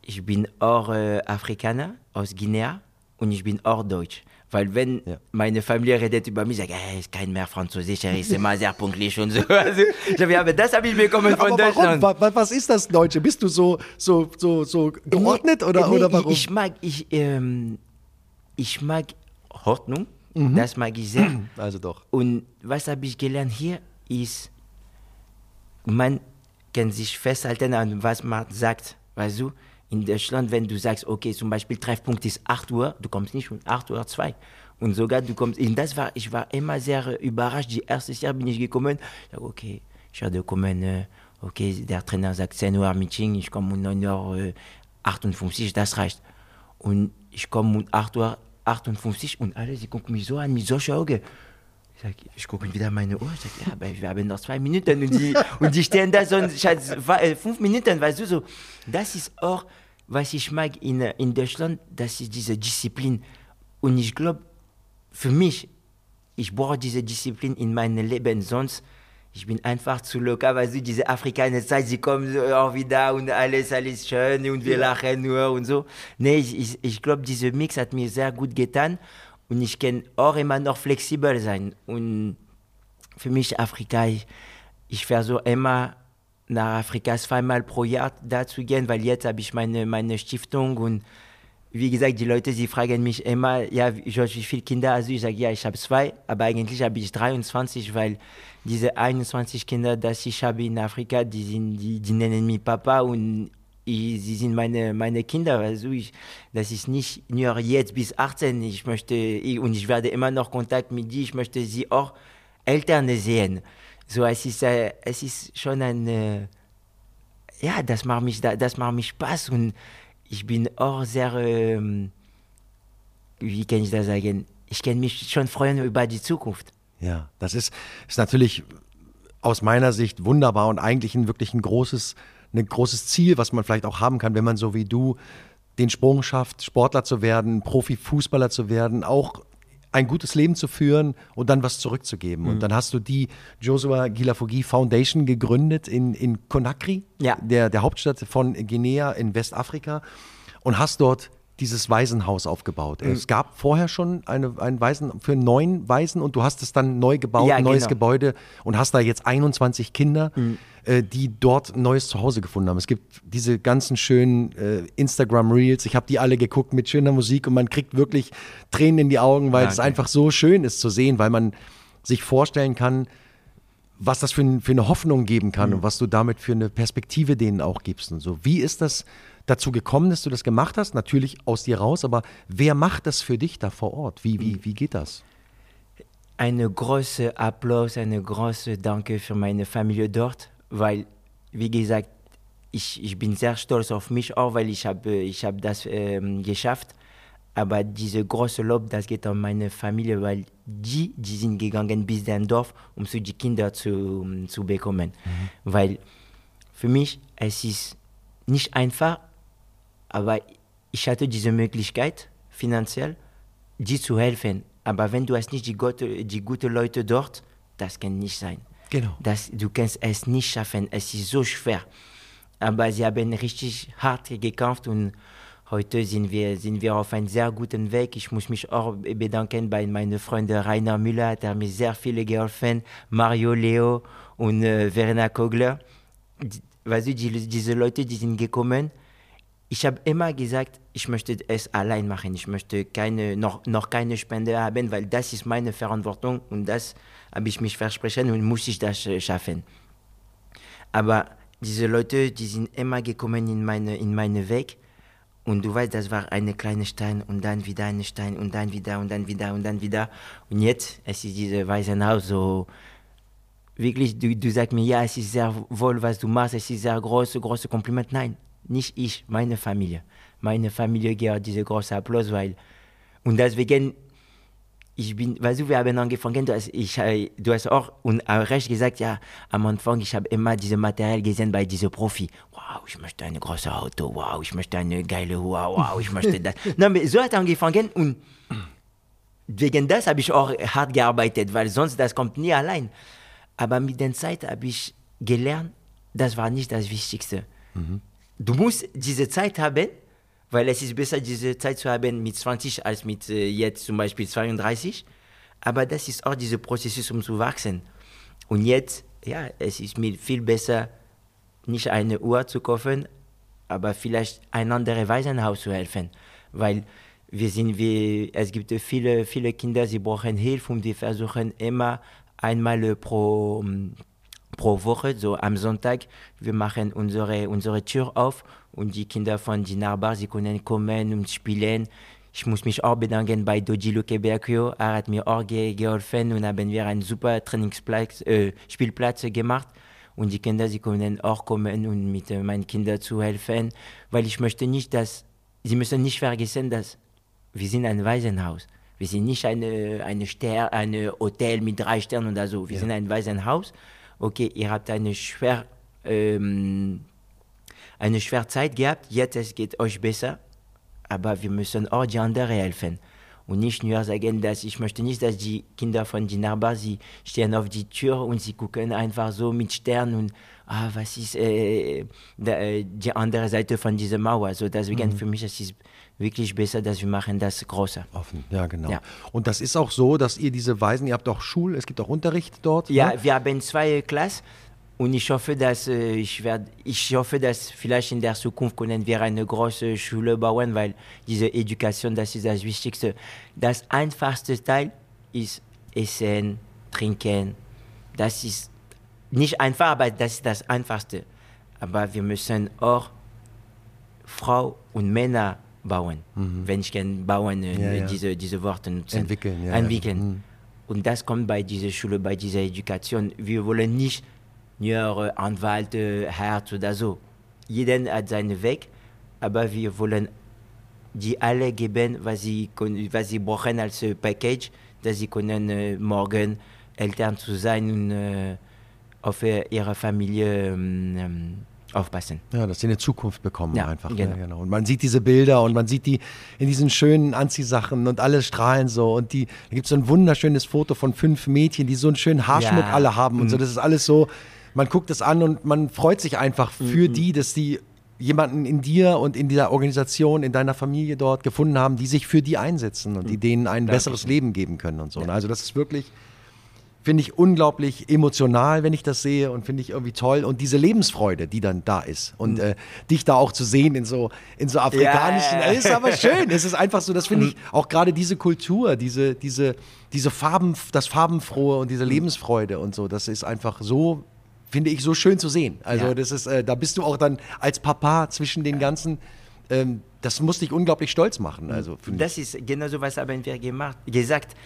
Ich bin auch äh, Afrikaner aus Guinea und ich bin auch Deutsch. Weil wenn ja. meine Familie redet über mich, ich, hey, ist kein mehr Französisch, er ist immer sehr pünktlich und so. Also, ja, aber das habe ich bekommen von aber Deutschland. Warum? Was ist das Deutsche? Bist du so, so, so, so geordnet nee, oder, nee, oder warum? Ich mag, ich, ähm, ich mag Ordnung. Mhm. Das mag ich sehr. Also doch. Und was habe ich gelernt hier ist, man kann sich festhalten an was man sagt. Weißt du, in Deutschland, wenn du sagst, okay, zum Beispiel Treffpunkt ist 8 Uhr, du kommst nicht um 8 Uhr 2. Und sogar du kommst, und das war, ich war immer sehr überrascht. Die erste Jahr bin ich gekommen, ich sage, okay, ich werde kommen, äh, okay, der Trainer sagt 10 Uhr Meeting, ich komme um 9 Uhr 58, das reicht. Und ich komme um 8 Uhr 58 und alle, sie gucken mich so an mit solchen Augen. Ich, sag, ich gucke wieder meine Uhr, ich sage, ja, aber wir haben noch zwei Minuten und die, und die stehen da so äh, fünf Minuten, weißt du, so. Das ist auch, was ich mag in, in Deutschland, das ist diese Disziplin. Und ich glaube, für mich, ich brauche diese Disziplin in meinem Leben, sonst ich bin einfach zu locker, weil du, diese afrikanische Zeit, sie kommen auch wieder und alles, alles schön und wir lachen nur und so. Nee, ich, ich, ich glaube, dieser Mix hat mir sehr gut getan und ich kann auch immer noch flexibel sein. Und für mich Afrika, ich, ich versuche immer nach Afrika zweimal pro Jahr da zu gehen, weil jetzt habe ich meine, meine Stiftung und wie gesagt, die Leute, sie fragen mich immer, ja, wie viele Kinder hast du? Ich sage, ja, ich habe zwei, aber eigentlich habe ich 23, weil diese 21 Kinder, die ich habe in Afrika, die, sind, die, die nennen mich Papa und ich, sie sind meine, meine Kinder. Also ich, das ist nicht nur jetzt bis 18. Ich möchte, ich, und ich werde immer noch Kontakt mit dir. Ich möchte sie auch Eltern sehen. So, es ist, äh, es ist schon ein, äh, ja, das macht mich, das macht mich Spaß und ich bin auch sehr, ähm, wie kann ich das sagen? Ich kann mich schon freuen über die Zukunft. Ja, das ist, ist natürlich aus meiner Sicht wunderbar und eigentlich ein wirklich ein großes, ein großes Ziel, was man vielleicht auch haben kann, wenn man so wie du den Sprung schafft, Sportler zu werden, Profifußballer zu werden, auch ein gutes Leben zu führen und dann was zurückzugeben. Mhm. Und dann hast du die Joshua Gilafogi Foundation gegründet in, in Conakry, ja. der, der Hauptstadt von Guinea in Westafrika, und hast dort dieses Waisenhaus aufgebaut. Mhm. Es gab vorher schon eine, ein Waisen für neun Waisen und du hast es dann neu gebaut, ja, neues genau. Gebäude und hast da jetzt 21 Kinder, mhm. äh, die dort ein neues Zuhause gefunden haben. Es gibt diese ganzen schönen äh, Instagram-Reels, ich habe die alle geguckt mit schöner Musik und man kriegt wirklich Tränen in die Augen, weil ja, es einfach so schön ist zu sehen, weil man sich vorstellen kann, was das für, für eine Hoffnung geben kann mhm. und was du damit für eine Perspektive denen auch gibst und so. Wie ist das dazu gekommen, dass du das gemacht hast? Natürlich aus dir raus, aber wer macht das für dich da vor Ort? Wie, wie, wie geht das? Eine große Applaus, eine große Danke für meine Familie dort, weil, wie gesagt, ich, ich bin sehr stolz auf mich auch, weil ich habe ich hab das ähm, geschafft. Aber diese große Lob, das geht an meine Familie, weil die, die sind gegangen bis in Dorf, um so die Kinder zu, zu bekommen. Mhm. Weil für mich, es ist nicht einfach, aber ich hatte diese Möglichkeit, finanziell, die zu helfen. Aber wenn du hast nicht die, gute, die guten Leute dort, das kann nicht sein. Genau. Das, du kannst es nicht schaffen. Es ist so schwer. Aber sie haben richtig hart gekämpft und heute sind wir, sind wir auf einem sehr guten Weg. Ich muss mich auch bedanken bei meinen Freunden Rainer Müller, der mir sehr viele geholfen, Mario Leo und äh, Verena Kogler. weißt du, die, diese Leute, die sind gekommen. Ich habe immer gesagt, ich möchte es allein machen. Ich möchte keine, noch, noch keine Spende haben, weil das ist meine Verantwortung und das habe ich mich versprochen und muss ich das äh, schaffen. Aber diese Leute, die sind immer gekommen in meine, in meine Weg. Und du weißt, das war eine kleine Stein und dann wieder ein Stein und dann wieder und dann wieder und dann wieder. Und jetzt, es ist dieses Waisenhaus so, wirklich, du, du sagst mir, ja, es ist sehr wohl, was du machst, es ist sehr große, große Kompliment. Nein, nicht ich, meine Familie. Meine Familie gibt diese große Applaus, weil, und deswegen, ich bin, weißt du, wir haben angefangen, du hast, ich, äh, du hast auch und auch recht gesagt, ja, am Anfang, ich habe immer dieses Material gesehen bei diesem Profi. Wow, ich möchte ein großes Auto, wow, ich möchte eine geile Uhr, wow, ich möchte das. Nein, aber so hat angefangen und wegen das habe ich auch hart gearbeitet, weil sonst das kommt nie allein. Aber mit der Zeit habe ich gelernt, das war nicht das Wichtigste. Mhm. Du musst diese Zeit haben, weil es ist besser, diese Zeit zu haben mit 20 als mit äh, jetzt zum Beispiel 32. Aber das ist auch dieser Prozess, um zu wachsen. Und jetzt, ja, es ist mir viel besser, nicht eine Uhr zu kaufen, aber vielleicht ein anderes Waisenhaus zu helfen. Weil wir sind, wie, es gibt viele, viele Kinder, sie brauchen Hilfe und wir versuchen immer einmal pro, pro Woche, so am Sonntag, wir machen unsere, unsere Tür auf und die Kinder von die Nachbarn, sie können kommen und spielen. Ich muss mich auch bedanken bei Doji Lukeberkio. Er hat mir auch ge geholfen und haben wir einen super Trainingsplatz, äh, Spielplatz gemacht. Und die Kinder, sie können auch kommen und mit äh, meinen Kindern zu helfen, weil ich möchte nicht, dass, sie müssen nicht vergessen, dass wir sind ein Waisenhaus. Wir sind nicht eine, eine Ster ein Hotel mit drei Sternen oder so. Wir ja. sind ein Waisenhaus okay, ihr habt eine schwer, ähm, eine schwere Zeit gehabt, jetzt es geht euch besser, aber wir müssen auch die anderen helfen. Und nicht nur sagen, dass ich möchte nicht, dass die Kinder von den Nachbarn, sie stehen auf die Tür und sie gucken einfach so mit Sternen und ah, was ist äh, äh die andere Seite von dieser Mauer. So deswegen mhm. für mich es ist wirklich besser, dass wir machen das Große. Offen, ja genau. Ja. Und das ist auch so, dass ihr diese Weisen, ihr habt auch Schul, es gibt auch Unterricht dort? Ja, ne? wir haben zwei Klassen und ich hoffe, dass äh, ich werde, ich hoffe, dass vielleicht in der Zukunft können wir eine große Schule bauen, weil diese Education, das ist das Wichtigste. Das einfachste Teil ist Essen, Trinken. Das ist nicht einfach, aber das ist das Einfachste. Aber wir müssen auch Frau und Männer bauen. Mhm. Wenn ich kann bauen, äh, ja. Diese, diese Worte nutzen. Entwickeln. Entwickeln. Mhm. Und das kommt bei dieser Schule, bei dieser Education. Wir wollen nicht nur Anwalt, Herz oder so. Jeder hat seinen Weg, aber wir wollen die alle geben, was sie, was sie brauchen als Package, dass sie können äh, morgen Eltern zu sein und äh, auf ihre Familie ähm, ähm aufpassen. Ja, dass sie eine Zukunft bekommen ja, einfach. Genau. Ja, genau. Und man sieht diese Bilder und man sieht die in diesen schönen Anziehsachen und alle strahlen so. Und die, da gibt es so ein wunderschönes Foto von fünf Mädchen, die so einen schönen Haarschmuck ja. alle haben und so. Mhm. Das ist alles so, man guckt es an und man freut sich einfach für mhm. die, dass die jemanden in dir und in dieser Organisation, in deiner Familie dort gefunden haben, die sich für die einsetzen und die mhm. denen ein Danke. besseres Leben geben können und so. Ja. Also das ist wirklich finde ich unglaublich emotional, wenn ich das sehe und finde ich irgendwie toll. Und diese Lebensfreude, die dann da ist und mhm. äh, dich da auch zu sehen in so, in so afrikanischen, ja, ja. ist aber schön. es ist einfach so, das finde ich mhm. auch gerade diese Kultur, diese, diese, diese Farben, das Farbenfrohe und diese mhm. Lebensfreude und so, das ist einfach so, finde ich, so schön zu sehen. Also ja. das ist, äh, da bist du auch dann als Papa zwischen den ganzen ähm, das muss dich unglaublich stolz machen. Also, das ist genau so, was haben wir gemacht, gesagt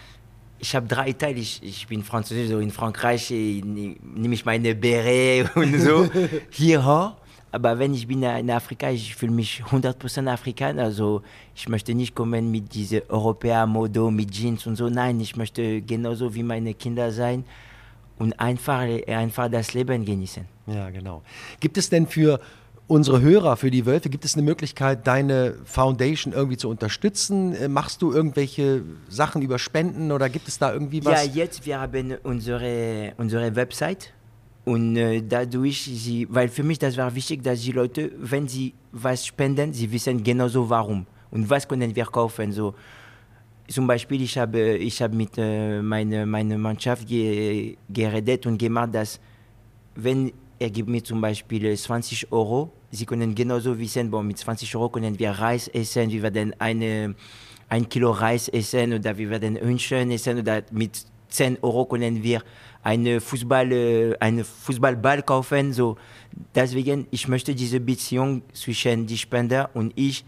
ich habe drei Teile. Ich, ich bin Französisch, so in Frankreich nehme ich meine Beret und so. Hier, Aber wenn ich bin in Afrika, ich fühle mich 100% Afrikaner. Also ich möchte nicht kommen mit diese Europäer-Modo, mit Jeans und so. Nein, ich möchte genauso wie meine Kinder sein und einfach, einfach das Leben genießen. Ja, genau. Gibt es denn für unsere Hörer, für die Wölfe, gibt es eine Möglichkeit, deine Foundation irgendwie zu unterstützen? Äh, machst du irgendwelche Sachen über Spenden oder gibt es da irgendwie was? Ja, jetzt, wir haben unsere, unsere Website und äh, dadurch, sie, weil für mich das war wichtig, dass die Leute, wenn sie was spenden, sie wissen genauso warum und was können wir kaufen. So, zum Beispiel, ich habe, ich habe mit äh, meiner meine Mannschaft ge, geredet und gemacht, dass wenn er gibt mir zum Beispiel 20 Euro, sie können genauso wissen, bon, mit 20 Euro können wir Reis essen, wir werden eine, ein Kilo Reis essen oder wir werden Hühnchen essen oder mit 10 Euro können wir eine Fußball, äh, einen Fußballball kaufen. So. Deswegen, ich möchte diese Beziehung zwischen die Spender und ich,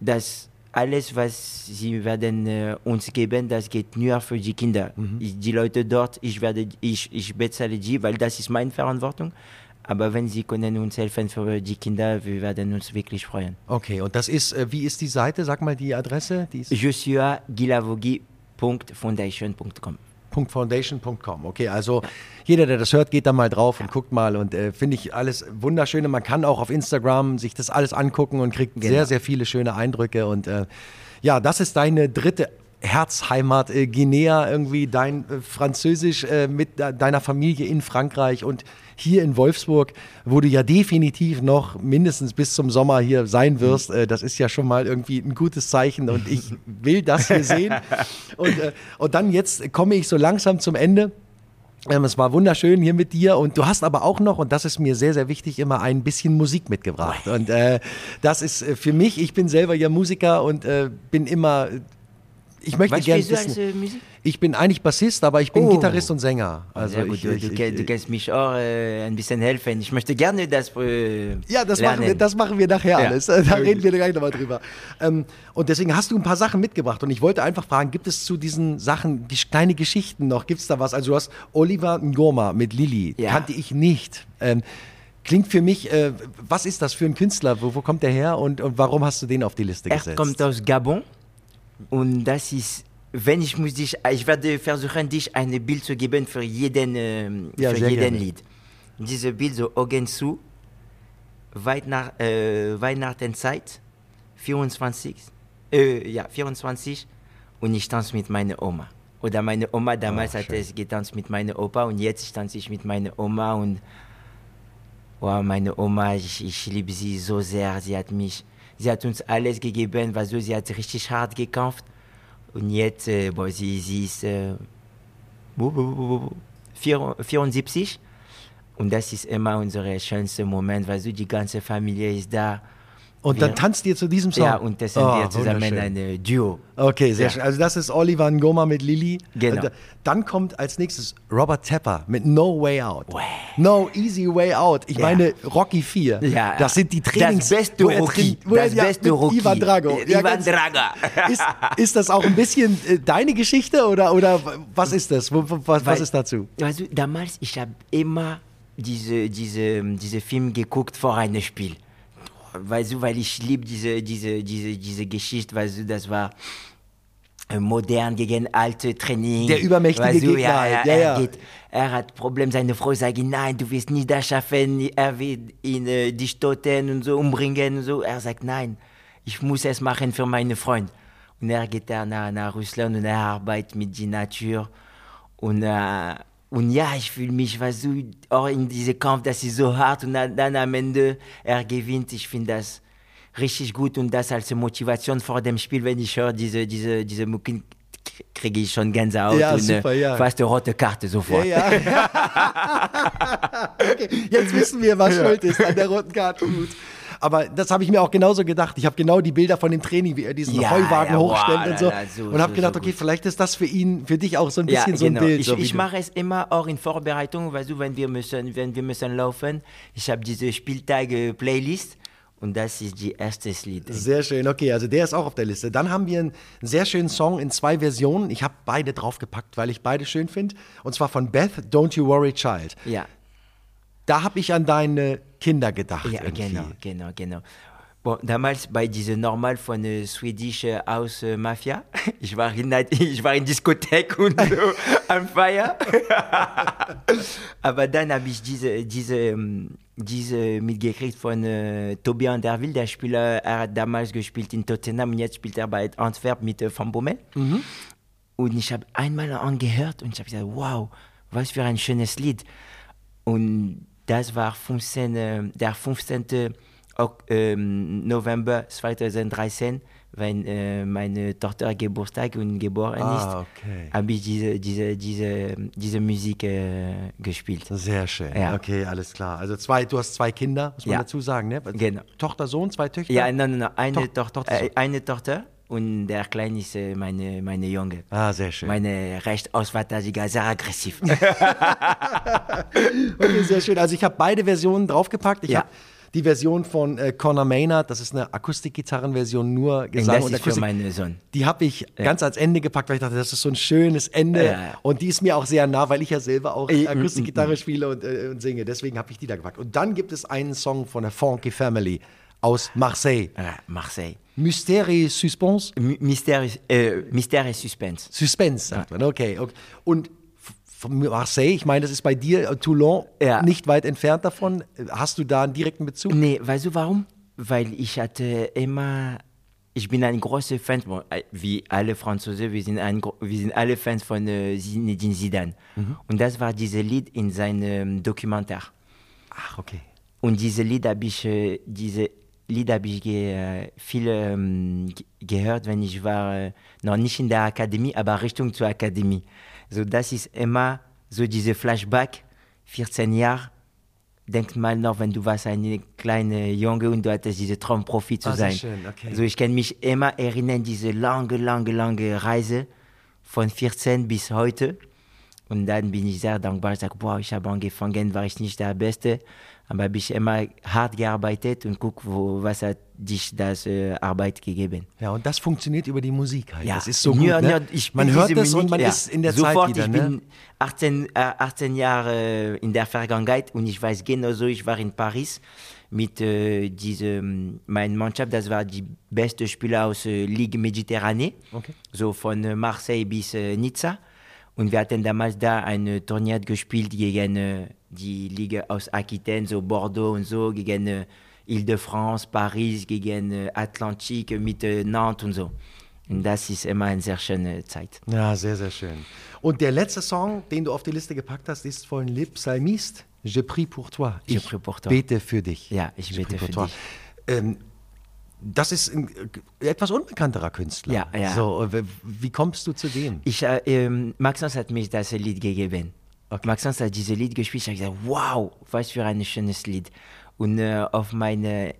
dass alles, was sie werden äh, uns geben, das geht nur für die Kinder. Mhm. Die Leute dort, ich, werde, ich, ich bezahle die, weil das ist meine Verantwortung. Aber wenn Sie können uns helfen für die Kinder, wir werden uns wirklich freuen. Okay, und das ist, äh, wie ist die Seite? Sag mal die Adresse. Die ist josuagilavogi.foundation.com Foundation.com. Okay, also jeder, der das hört, geht da mal drauf und guckt mal und äh, finde ich alles wunderschöne. Man kann auch auf Instagram sich das alles angucken und kriegt genau. sehr, sehr viele schöne Eindrücke und äh, ja, das ist deine dritte Herzheimat äh, Guinea, irgendwie dein äh, Französisch äh, mit deiner Familie in Frankreich und hier in Wolfsburg, wo du ja definitiv noch mindestens bis zum Sommer hier sein wirst. Äh, das ist ja schon mal irgendwie ein gutes Zeichen und ich will das hier sehen. Und, äh, und dann jetzt komme ich so langsam zum Ende. Ähm, es war wunderschön hier mit dir und du hast aber auch noch, und das ist mir sehr, sehr wichtig, immer ein bisschen Musik mitgebracht. Und äh, das ist äh, für mich, ich bin selber ja Musiker und äh, bin immer ich möchte gerne wissen. Ich bin eigentlich Bassist, aber ich bin oh. Gitarrist und Sänger. Also Sehr gut, ich, du, ich, du, du, kannst mich auch äh, ein bisschen helfen. Ich möchte gerne das äh, Ja, das machen, wir, das machen wir nachher ja. alles. Da reden wir gleich nochmal drüber. Ähm, und deswegen hast du ein paar Sachen mitgebracht. Und ich wollte einfach fragen, gibt es zu diesen Sachen kleine Geschichten noch? Gibt es da was? Also du hast Oliver Ngoma mit Lili. Ja. Kannte ich nicht. Ähm, Klingt für mich, äh, was ist das für ein Künstler? Wo, wo kommt der her und, und, warum hast du den auf die Liste gesetzt? Er kommt aus Gabon. Und das ist, wenn ich muss dich, ich werde versuchen, dich ein Bild zu geben für jeden, äh, ja, für jeden Lied. Dieses Bild so Augen zu, Weihnacht, äh, Weihnachtenzeit, 24, äh, ja, 24 und ich tanze mit meiner Oma. Oder meine Oma damals oh, hat es getanzt mit meiner Opa und jetzt tanze ich mit meiner Oma und wow, meine Oma, ich, ich liebe sie so sehr. Sie hat mich sie hat uns alles gegeben, weil so, sie hat richtig hart gekämpft. Und jetzt, äh, boah, sie, sie ist äh, 74 und das ist immer unser schönster Moment, weil so die ganze Familie ist da. Und dann tanzt ihr zu diesem Song? Ja, und das sind oh, wir zusammen ein Duo. Okay, sehr ja. schön. Also das ist Oliver Ngoma mit Lili. Genau. Dann kommt als nächstes Robert Tepper mit No Way Out. Way. No Easy Way Out. Ich ja. meine Rocky 4. Ja. Das sind die Trainings... Das beste Rocky. das beste Rocky. Ivan Drago. Ivan Drago. Ist, ist, das auch ein bisschen äh, deine Geschichte oder, oder was ist das? Was, was Weil, ist dazu? Also damals, ich habe immer diese, diese, diese Film geguckt vor einem Spiel weißt du, weil ich liebe diese, diese, diese, diese Geschichte, weißt du, das war äh, modern gegen alte Training. Der übermächtige weißt du, Gegner. Ja, ja, ja, er, geht, er hat Probleme, seine Frau sagt, nein, du wirst nie das schaffen, er wird ihn äh, dich toten und so umbringen und so. Er sagt, nein, ich muss es machen für meine Freund. Und er geht dann nach, nach Russland und er arbeitet mit der Natur und äh, und ja, ich fühle mich, weißt du, auch in diesem Kampf, das ist so hart und dann am Ende er gewinnt. Ich finde das richtig gut und das als Motivation vor dem Spiel, wenn ich höre diese, diese, diese Mucken, kriege ich schon Gänsehaut ja, und super, ja. fast eine rote Karte sofort. Ja, ja. okay, jetzt wissen wir, was schuld ist an der roten Karte. Gut. Aber das habe ich mir auch genauso gedacht. Ich habe genau die Bilder von dem Training, wie er diesen ja, Heuwagen ja, hochstemmt wow, und so. Na, so und habe so, gedacht, so okay, vielleicht ist das für ihn, für dich auch so ein bisschen ja, so ein genau. Bild. Ich, ich mache es immer auch in Vorbereitung, weil du, wenn wir müssen, wenn wir müssen laufen, ich habe diese Spieltage-Playlist. Und das ist die erste Lied. Sehr schön, okay, also der ist auch auf der Liste. Dann haben wir einen sehr schönen Song in zwei Versionen. Ich habe beide draufgepackt, weil ich beide schön finde. Und zwar von Beth, Don't You Worry Child. Ja. Da habe ich an deine Kinder gedacht. Ja, irgendwie. genau, genau, genau. Bon, damals bei dieser Normal von der Swedish äh, House äh, Mafia, ich war in, ich war in Diskothek und so am Feier. Aber dann habe ich diese, diese, ähm, diese mitgekriegt von äh, Tobias Derville, der Spieler, er hat damals gespielt in Tottenham und jetzt spielt er bei Antwerp mit äh, Van Bommel. Mhm. Und ich habe einmal angehört und ich habe gesagt, wow, was für ein schönes Lied. Und das war 15, äh, der 15. Ok- ähm, November 2013, wenn äh, meine Tochter Geburtstag und geboren Ah, ist, okay. habe ich diese, diese, diese, diese Musik äh, gespielt. Sehr schön. Ja. Okay, alles klar. Also zwei, du hast zwei Kinder, muss man Ja. dazu sagen, ne? Genau. Tochter, Sohn, zwei Töchter? Ja, nein, nein, nein, eine, Tochter, Tochter, äh, eine Tochter und der Kleine ist äh, meine, meine Junge. Ah, sehr schön. Meine Rechtsauswärtige, sehr aggressiv. Okay, sehr schön. Also ich habe beide Versionen draufgepackt. Ich Ja. habe die Version von äh, Conor Maynard, das ist eine Akustikgitarrenversion, nur Gesang das und ist für Akustik. meinen Sohn. Die habe ich ganz ans Ende gepackt, weil ich dachte, das ist so ein schönes Ende. Ja, ja. Und die ist mir auch sehr nah, weil ich ja selber auch Äh, Akustikgitarre spiele und, äh, und singe. Deswegen habe ich die da gepackt. Und dann gibt es einen Song von der Funky Family aus Marseille. Ja, Marseille. Mystère et Suspense. My- Mystère, äh, Mystère et Suspense. Suspense, sagt man. Okay, okay. Und von Marseille, ich meine, das ist bei dir, äh, Toulon, Ja. nicht weit entfernt davon. Hast du da einen direkten Bezug? Nee, weißt du warum? Weil ich hatte immer, ich bin ein großer Fan, äh, wie alle Franzosen, wir sind, ein, wir sind alle Fans von äh, Zinedine Zidane. Und das war dieses Lied in seinem Dokumentar. Ach, okay. Und diese Lied habe ich, diese Lied habe ich ge, viel ähm, ge- gehört, wenn ich war, äh, noch nicht in der Akademie, aber Richtung zur Akademie. So, das ist immer so diese Flashback, 14 Jahre. Denk mal noch, wenn du warst eine kleine Junge und du hattest diese Traum, Profi zu sehr sein. schön, okay. So, ich kann mich immer erinnern, diese lange, lange, lange Reise von 14 bis heute. Und dann bin ich sehr dankbar. Ich sage, boah, ich habe angefangen, war ich nicht der Beste, aber habe ich immer hart gearbeitet und guck, wo, was hat dich das äh, Arbeit gegeben. Ja, und das funktioniert über die Musik halt. Ja, das ist so gut. ja, ne? ja, man hört es und man ist in der Sofort, Zeit wieder. ich ne? bin 18, äh, 18 Jahre in der Vergangenheit und ich weiß genauso, ich war in Paris mit äh, diesem, mein Mannschaft, das war die beste Spieler aus äh, Ligue Mediterranee, Okay. so von äh, Marseille bis äh, Nizza. Und wir hatten damals da ein äh, Turnier gespielt gegen äh, die Liga aus Aquitaine, so Bordeaux und so, gegen äh, Ile-de-France, Paris, gegen äh, Atlantique mit äh, Nantes und so. Und das ist immer eine sehr schöne Zeit. Ja, sehr, sehr schön. Und der letzte Song, den du auf die Liste gepackt hast, ist von Le Psalmiste. Je prie pour toi. Je ich prie pour toi. bete für dich. Ja, ich Je bete für pour dich. toi. Ähm, das ist ein äh, etwas unbekannterer Künstler. Ja, ja. So, äh, wie kommst du zu dem? Ich, äh, ähm, Maxence hat mich das Lied gegeben. Okay. Maxence hat dieses Lied gespielt. Ich habe gesagt, wow, was für ein schönes Lied. Und äh, auf meine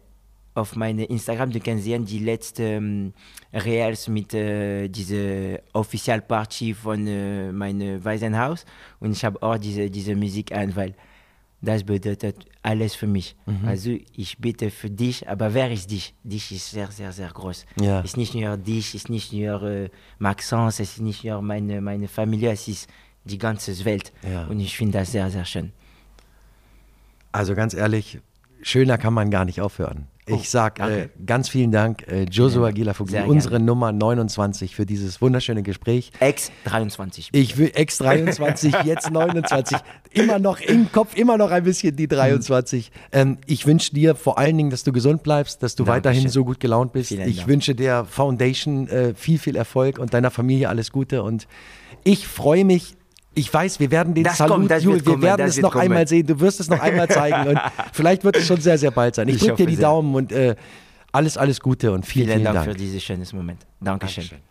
auf meine Instagram, du kannst sehen die letzten ähm, Reels mit äh, dieser Officialparty von äh, meinem Waisenhaus. Und ich habe auch diese, diese Musik an, weil das bedeutet alles für mich. Also ich bete für dich, aber wer ist dich? Dich ist sehr, sehr, sehr groß. Ja. Ist nicht nur dich, ist nicht nur äh, Maxence, es ist nicht nur meine, meine Familie, es ist die ganze Welt. Ja. Und ich finde das sehr, sehr schön. Also ganz ehrlich, schöner kann man gar nicht aufhören. Oh, Ich sag äh, ganz vielen Dank, äh, Joshua Ja, Gilafoglu, sehr unsere gerne. Nummer 29 für dieses wunderschöne Gespräch. Ex 23. Ich will ex 23, jetzt 29. Immer noch im Kopf, immer noch ein bisschen die 23. Ähm, ich wünsche dir vor allen Dingen, dass du gesund bleibst, dass du Dankeschön. weiterhin so gut gelaunt bist. Vielen ich Dank. wünsche der Foundation äh, viel, viel Erfolg und deiner Familie alles Gute. Und ich freue mich. Ich weiß, wir werden den Das Salut, kommt, das Jul, wird wir kommen, werden es noch kommen. einmal sehen. Du wirst es noch einmal zeigen und vielleicht wird es schon sehr, sehr bald sein. Ich, Ich drücke dir die sehr. Daumen und äh, alles, alles Gute und vielen, Vielen vielen Dank, Dank. für dieses schönes Moment. Dankeschön. Dankeschön.